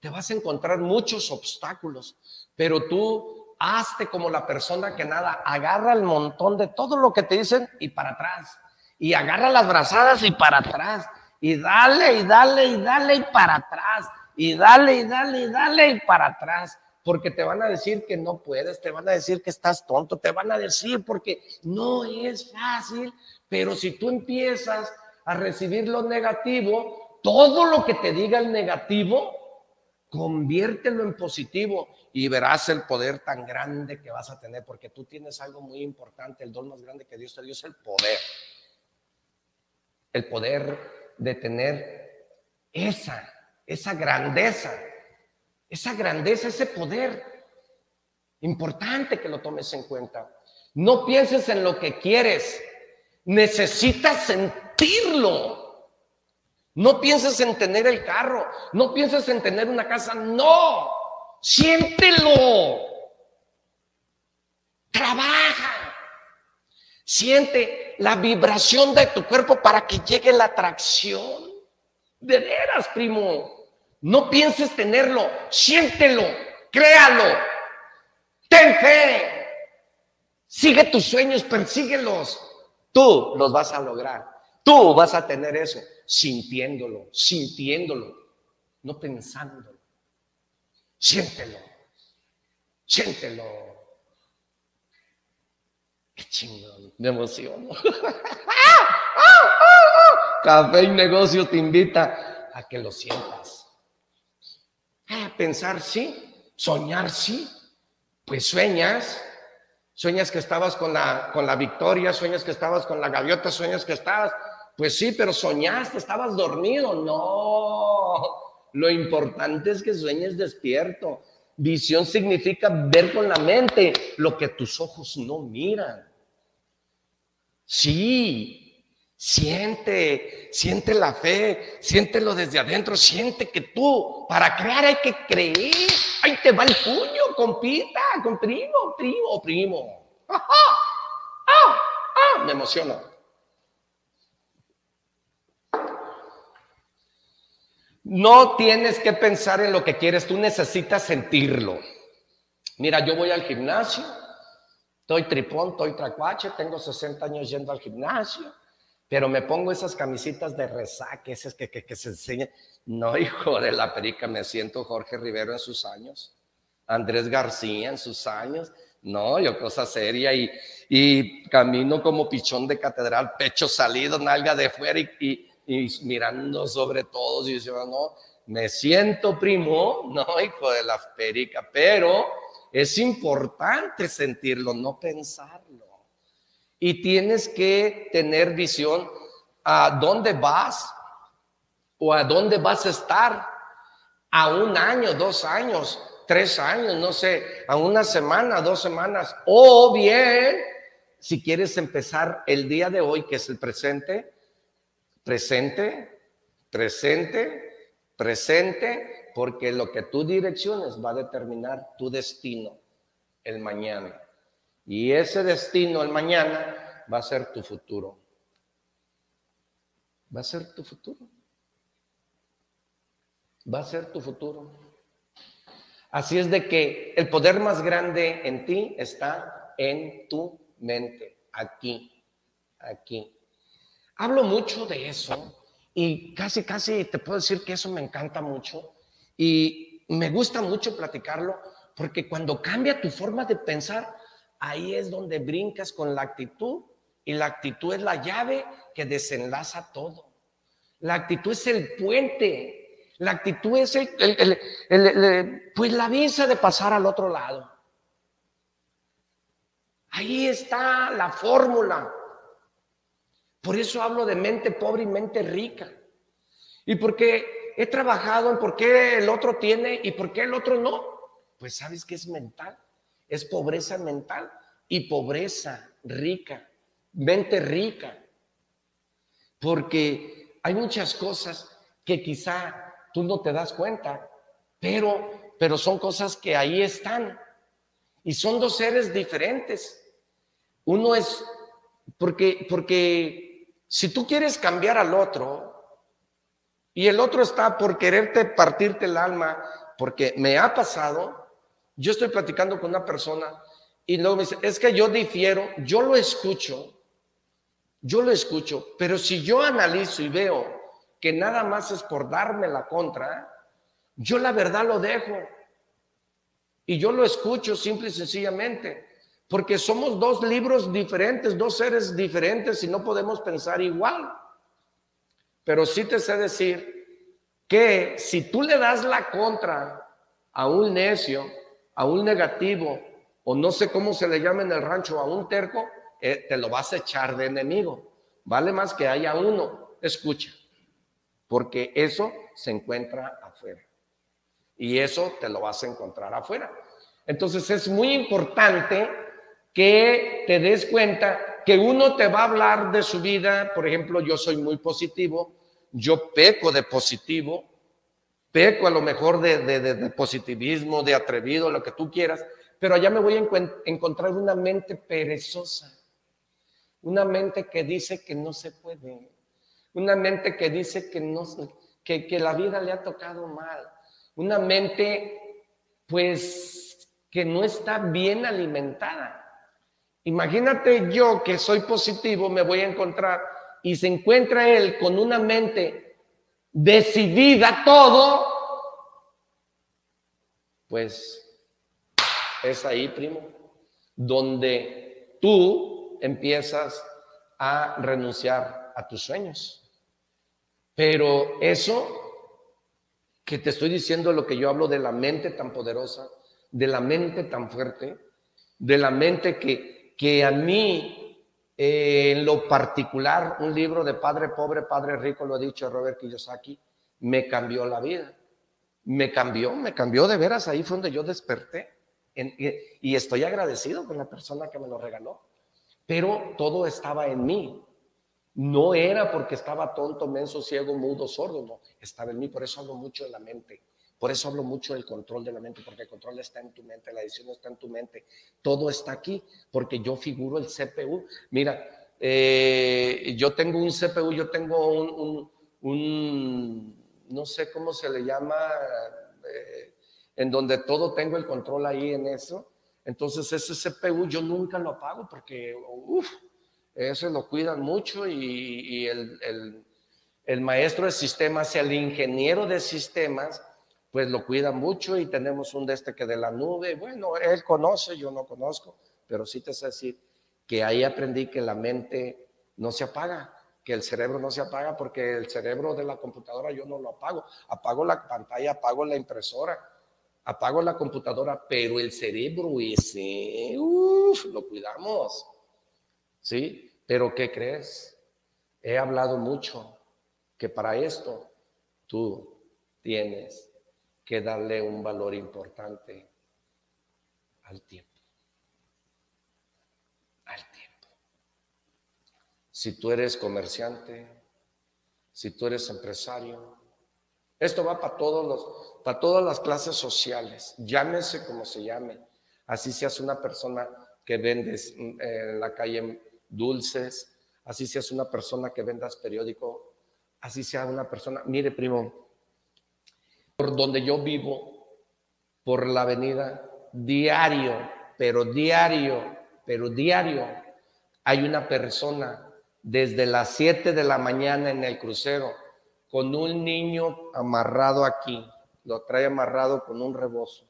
S3: Te vas a encontrar muchos obstáculos, pero tú hazte como la persona que nada, agarra el montón de todo lo que te dicen y para atrás. Y agarra las brazadas y para atrás. Y dale y dale y dale y para atrás. Y dale y dale y dale para atrás. Porque te van a decir que no puedes, te van a decir que estás tonto, te van a decir porque no es fácil. Pero si tú empiezas a recibir lo negativo, todo lo que te diga el negativo, conviértelo en positivo y verás el poder tan grande que vas a tener, porque tú tienes algo muy importante, el don más grande que Dios te dio es el poder. El poder de tener esa, esa grandeza, esa grandeza, ese poder. Importante que lo tomes en cuenta. No pienses en lo que quieres, necesitas sentirlo. No pienses en tener el carro, no pienses en tener una casa, no, siéntelo. Trabaja. Siente la vibración de tu cuerpo para que llegue la atracción. De veras, primo. No pienses tenerlo, siéntelo, créalo. Ten fe. Sigue tus sueños, persíguelos. Tú los vas a lograr. Tú vas a tener eso sintiéndolo, sintiéndolo, no pensándolo. Siéntelo, siéntelo. Qué chingón, me emociono. Café y negocio te invita a que lo sientas. A pensar sí, soñar sí. Pues sueñas, sueñas que estabas con la, con la victoria, sueñas que estabas con la gaviota, sueñas que estabas pues sí, pero soñaste, estabas dormido. No, lo importante es que sueñes despierto. Visión significa ver con la mente lo que tus ojos no miran. Sí, siente, siente la fe, siéntelo desde adentro, siente que tú, para crear hay que creer. Ahí te va el puño, compita, con primo, primo, primo. ¡Ah, ah, me emociono. No tienes que pensar en lo que quieres, tú necesitas sentirlo. Mira, yo voy al gimnasio, estoy tripón, estoy tracuache, tengo 60 años yendo al gimnasio, pero me pongo esas camisitas de resaque, esas que, que, se enseñan. No, hijo de la perica, me siento Jorge Rivero en sus años, Andrés García en sus años. No, yo cosa seria y, y camino como pichón de catedral, pecho salido, nalga de fuera y y mirando sobre todos y diciendo, no, me siento primo, no, hijo de la perica, pero es importante sentirlo, no pensarlo. Y tienes que tener visión a dónde vas o a dónde vas a estar a un año, dos años, tres años, no sé, a una semana, dos semanas, o bien, si quieres empezar el día de hoy, que es el presente, Presente, presente, presente, porque lo que tú direcciones va a determinar tu destino el mañana. Y ese destino el mañana va a ser tu futuro. Va a ser tu futuro. Va a ser tu futuro. Así es de que el poder más grande en ti está en tu mente, aquí, aquí. Hablo mucho de eso y casi, casi te puedo decir que eso me encanta mucho y me gusta mucho platicarlo porque cuando cambia tu forma de pensar, ahí es donde brincas con la actitud y la actitud es la llave que desenlaza todo. La actitud es el puente, la actitud es el, pues la visa de pasar al otro lado. Ahí está la fórmula. Por eso hablo de mente pobre y mente rica. Y porque he trabajado en por qué el otro tiene y por qué el otro no. Pues sabes que es mental. Es pobreza mental y pobreza rica. Mente rica. Porque hay muchas cosas que quizá tú no te das cuenta, pero, pero son cosas que ahí están. Y son dos seres diferentes. Uno es porque, porque si tú quieres cambiar al otro y el otro está por quererte partirte el alma, porque me ha pasado, yo estoy platicando con una persona y luego me dice, es que yo difiero, yo lo escucho, yo lo escucho, pero si yo analizo y veo que nada más es por darme la contra, yo la verdad lo dejo y yo lo escucho simple y sencillamente. Porque somos dos libros diferentes, dos seres diferentes y no podemos pensar igual. Pero sí te sé decir que si tú le das la contra a un necio, a un negativo, o no sé cómo se le llama en el rancho, a un terco, eh, te lo vas a echar de enemigo. Vale más que haya uno. Escucha, porque eso se encuentra afuera. Y eso te lo vas a encontrar afuera. Entonces es muy importante que te des cuenta que uno te va a hablar de su vida. Por ejemplo, yo soy muy positivo, yo peco de positivo, peco a lo mejor de, positivismo, de atrevido, lo que tú quieras, pero allá me voy a encontrar una mente perezosa, una mente que dice que no se puede, una mente que dice que, no, que, que la vida le ha tocado mal, una mente pues que no está bien alimentada. Imagínate yo que soy positivo, me voy a encontrar y se encuentra él con una mente decidida todo, pues es ahí, primo, donde tú empiezas a renunciar a tus sueños. Pero eso que te estoy diciendo, lo que yo hablo de la mente tan poderosa, de la mente tan fuerte, de la mente que, que a mí, en lo particular, un libro de Padre Pobre, Padre Rico, lo ha dicho Robert Kiyosaki, me cambió la vida. Me cambió, me cambió de veras, ahí fue donde yo desperté. y estoy agradecido con la persona que me lo regaló. Pero todo estaba en mí. No era porque estaba tonto, menso, ciego, mudo, sordo, no, estaba en mí. Por eso hablo mucho de la mente. Por eso hablo mucho del control de la mente, porque el control está en tu mente, la decisión está en tu mente. Todo está aquí, porque yo figuro el CPU. Mira, eh, yo tengo un CPU, yo tengo un, no sé cómo se le llama, eh, en donde todo tengo el control ahí en eso. Entonces ese CPU yo nunca lo apago porque, uff, ese lo cuidan mucho y, el, maestro de sistemas, el ingeniero de sistemas, pues lo cuida mucho y tenemos un de este que de la nube. Bueno, él conoce, yo no conozco, pero sí te sé decir que ahí aprendí que la mente no se apaga, que el cerebro no se apaga porque el cerebro de la computadora yo no lo apago. Apago la pantalla, apago la impresora, apago la computadora, pero el cerebro ese, uff, lo cuidamos. ¿sí? Pero ¿qué crees? He hablado mucho que para esto tú tienes que darle un valor importante al tiempo. Al tiempo. Si tú eres comerciante, si tú eres empresario, esto va para todos los, para todas las clases sociales, llámese como se llame, así seas una persona que vendes mm, en la calle dulces, así seas una persona que vendas periódico, así sea una persona, mire primo, por donde yo vivo, por la avenida, diario, pero diario, pero diario, hay una persona desde las 7 de la mañana en el crucero con un niño amarrado aquí, lo trae amarrado con un rebozo,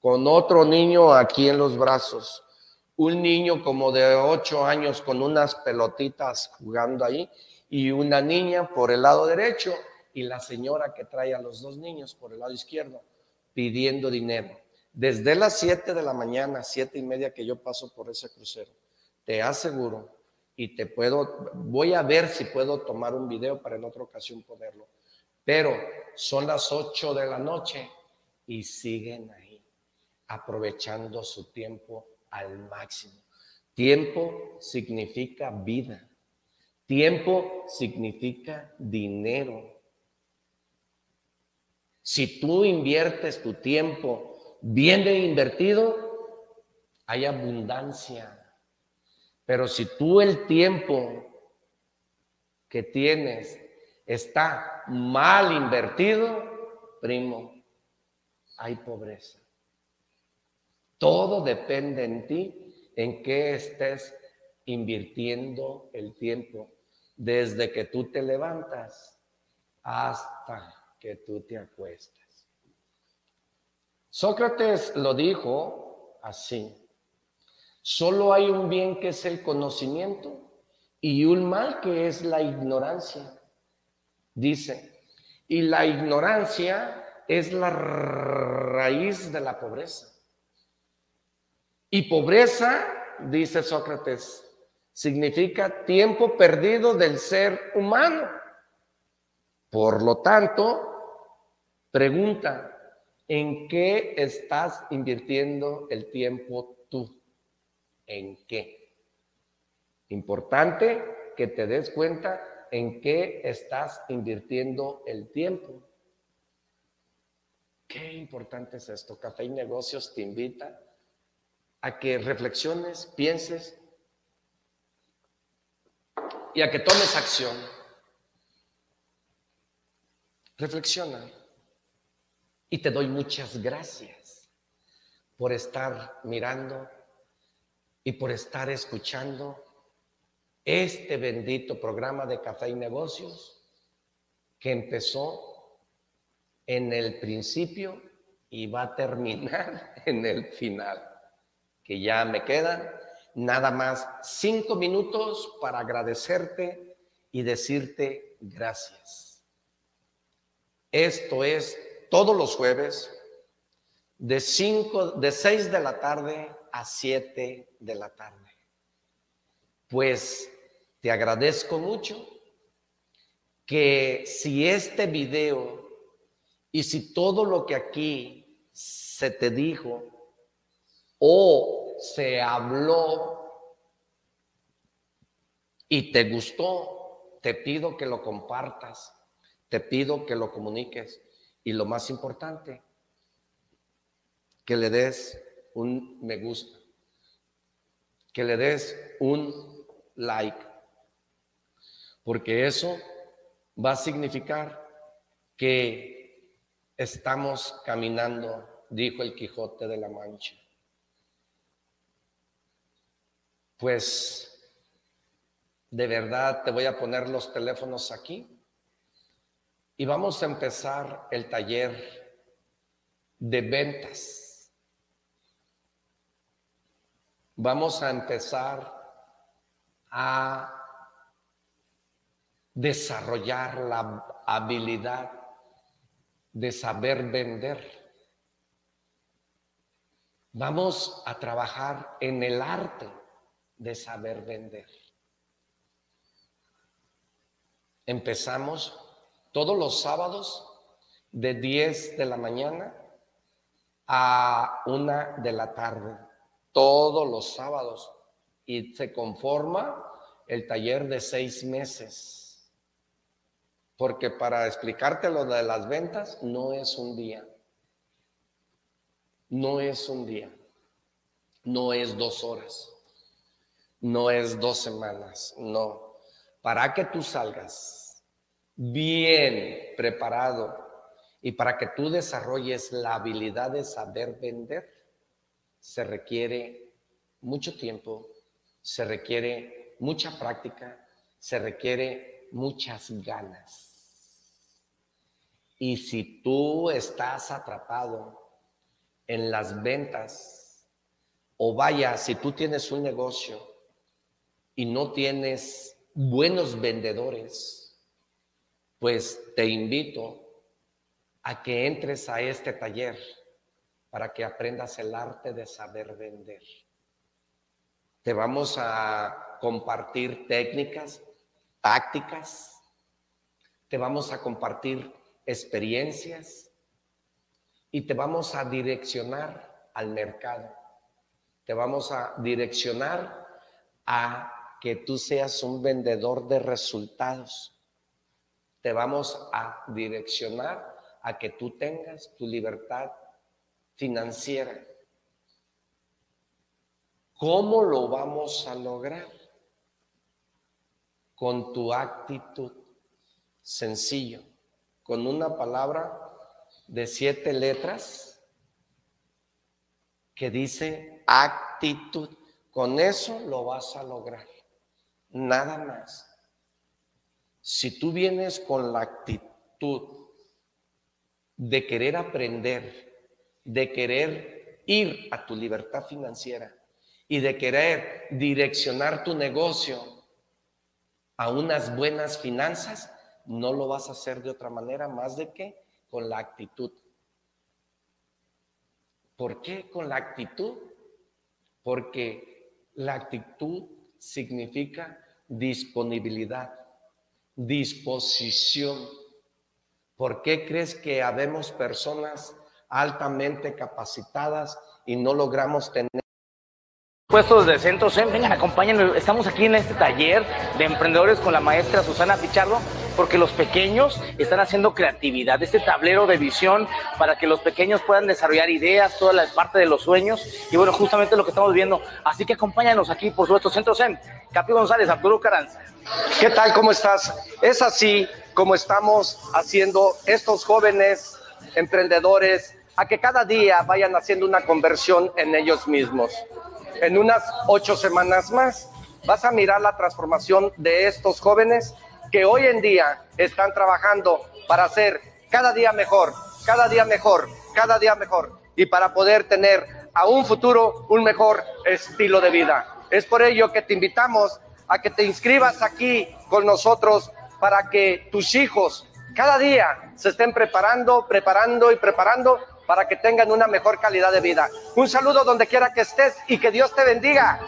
S3: con otro niño aquí en los brazos, un niño como de ocho años con unas pelotitas jugando ahí y una niña por el lado derecho y la señora que trae a los dos niños por el lado izquierdo pidiendo dinero. Desde las siete de la mañana, siete y media que yo paso por ese crucero, te aseguro y te puedo, voy a ver si puedo tomar un video para en otra ocasión ponerlo, pero son las ocho de la noche y siguen ahí, aprovechando su tiempo al máximo. Tiempo significa vida. Tiempo significa dinero. Si tú inviertes tu tiempo bien invertido, hay abundancia. Pero si tú el tiempo que tienes está mal invertido, primo, hay pobreza. Todo depende en ti, en qué estés invirtiendo el tiempo, desde que tú te levantas hasta que tú te acuestas. Sócrates lo dijo así, solo hay un bien que es el conocimiento y un mal que es la ignorancia. Dice, y la ignorancia es la raíz de la pobreza. Y pobreza, dice Sócrates, significa tiempo perdido del ser humano. Por lo tanto, pregunta, ¿en qué estás invirtiendo el tiempo tú? ¿En qué? Importante que te des cuenta en qué estás invirtiendo el tiempo. Qué importante es esto. Café y Negocios te invita a que reflexiones, pienses y a que tomes acción. Reflexiona. Y te doy muchas gracias por estar mirando y por estar escuchando este bendito programa de Café y Negocios que empezó en el principio y va a terminar en el final, que ya me quedan nada más cinco minutos para agradecerte y decirte gracias. Esto es todos los jueves de cinco, de seis de la tarde a siete de la tarde. Pues te agradezco mucho que si este video y si todo lo que aquí se te dijo o se habló y te gustó, te pido que lo compartas, te pido que lo comuniques y lo más importante, que le des un me gusta, que le des un like porque eso va a significar que estamos caminando, dijo el Quijote de la Mancha. Pues de verdad te voy a poner los teléfonos aquí y vamos a empezar el taller de ventas. Vamos a empezar a desarrollar la habilidad de saber vender. Vamos a trabajar en el arte de saber vender. Empezamos todos los sábados de 10 de la mañana a 1 de la tarde, todos los sábados, y se conforma el taller de seis meses porque para explicarte lo de las ventas no es un día. No es un día. No es dos horas. No es dos semanas. No. Para que tú salgas bien preparado y para que tú desarrolles la habilidad de saber vender, se requiere mucho tiempo, se requiere mucha práctica, se requiere muchas ganas. Y si tú estás atrapado en las ventas, o vaya, si tú tienes un negocio y no tienes buenos vendedores, pues te invito a que entres a este taller para que aprendas el arte de saber vender. Te vamos a compartir técnicas, tácticas, te vamos a compartir experiencias y te vamos a direccionar al mercado. Te vamos a direccionar a que tú seas un vendedor de resultados. Te vamos a direccionar a que tú tengas tu libertad financiera. ¿Cómo lo vamos a lograr? Con tu actitud. Sencillo con una palabra de siete letras que dice actitud. Con eso lo vas a lograr. Nada más. Si tú vienes con la actitud de querer aprender, de querer ir a tu libertad financiera y de querer direccionar tu negocio a unas buenas finanzas, no lo vas a hacer de otra manera más de que con la actitud. ¿Por qué con la actitud? Porque la actitud significa disponibilidad, disposición. ¿Por qué crees que habemos personas altamente capacitadas y no logramos tener
S9: puestos de Centro vengan, acompáñenme. Estamos aquí en este taller de emprendedores con la maestra Susana Pichardo, porque los pequeños están haciendo creatividad, este tablero de visión para que los pequeños puedan desarrollar ideas, toda la parte de los sueños. Y bueno, justamente lo que estamos viendo. Así que acompáñanos aquí, por supuesto, Centro SEM. Capi González, Arturo Caranza.
S3: ¿Qué tal? ¿Cómo estás? Es así como estamos haciendo estos jóvenes emprendedores a que cada día vayan haciendo una conversión en ellos mismos. En unas ocho semanas más vas a mirar la transformación de estos jóvenes que hoy en día están trabajando para ser cada día mejor, cada día mejor, cada día mejor y para poder tener a un futuro un mejor estilo de vida. Es por ello que te invitamos a que te inscribas aquí con nosotros para que tus hijos cada día se estén preparando, preparando y preparando para que tengan una mejor calidad de vida. Un saludo donde quiera que estés y que Dios te bendiga.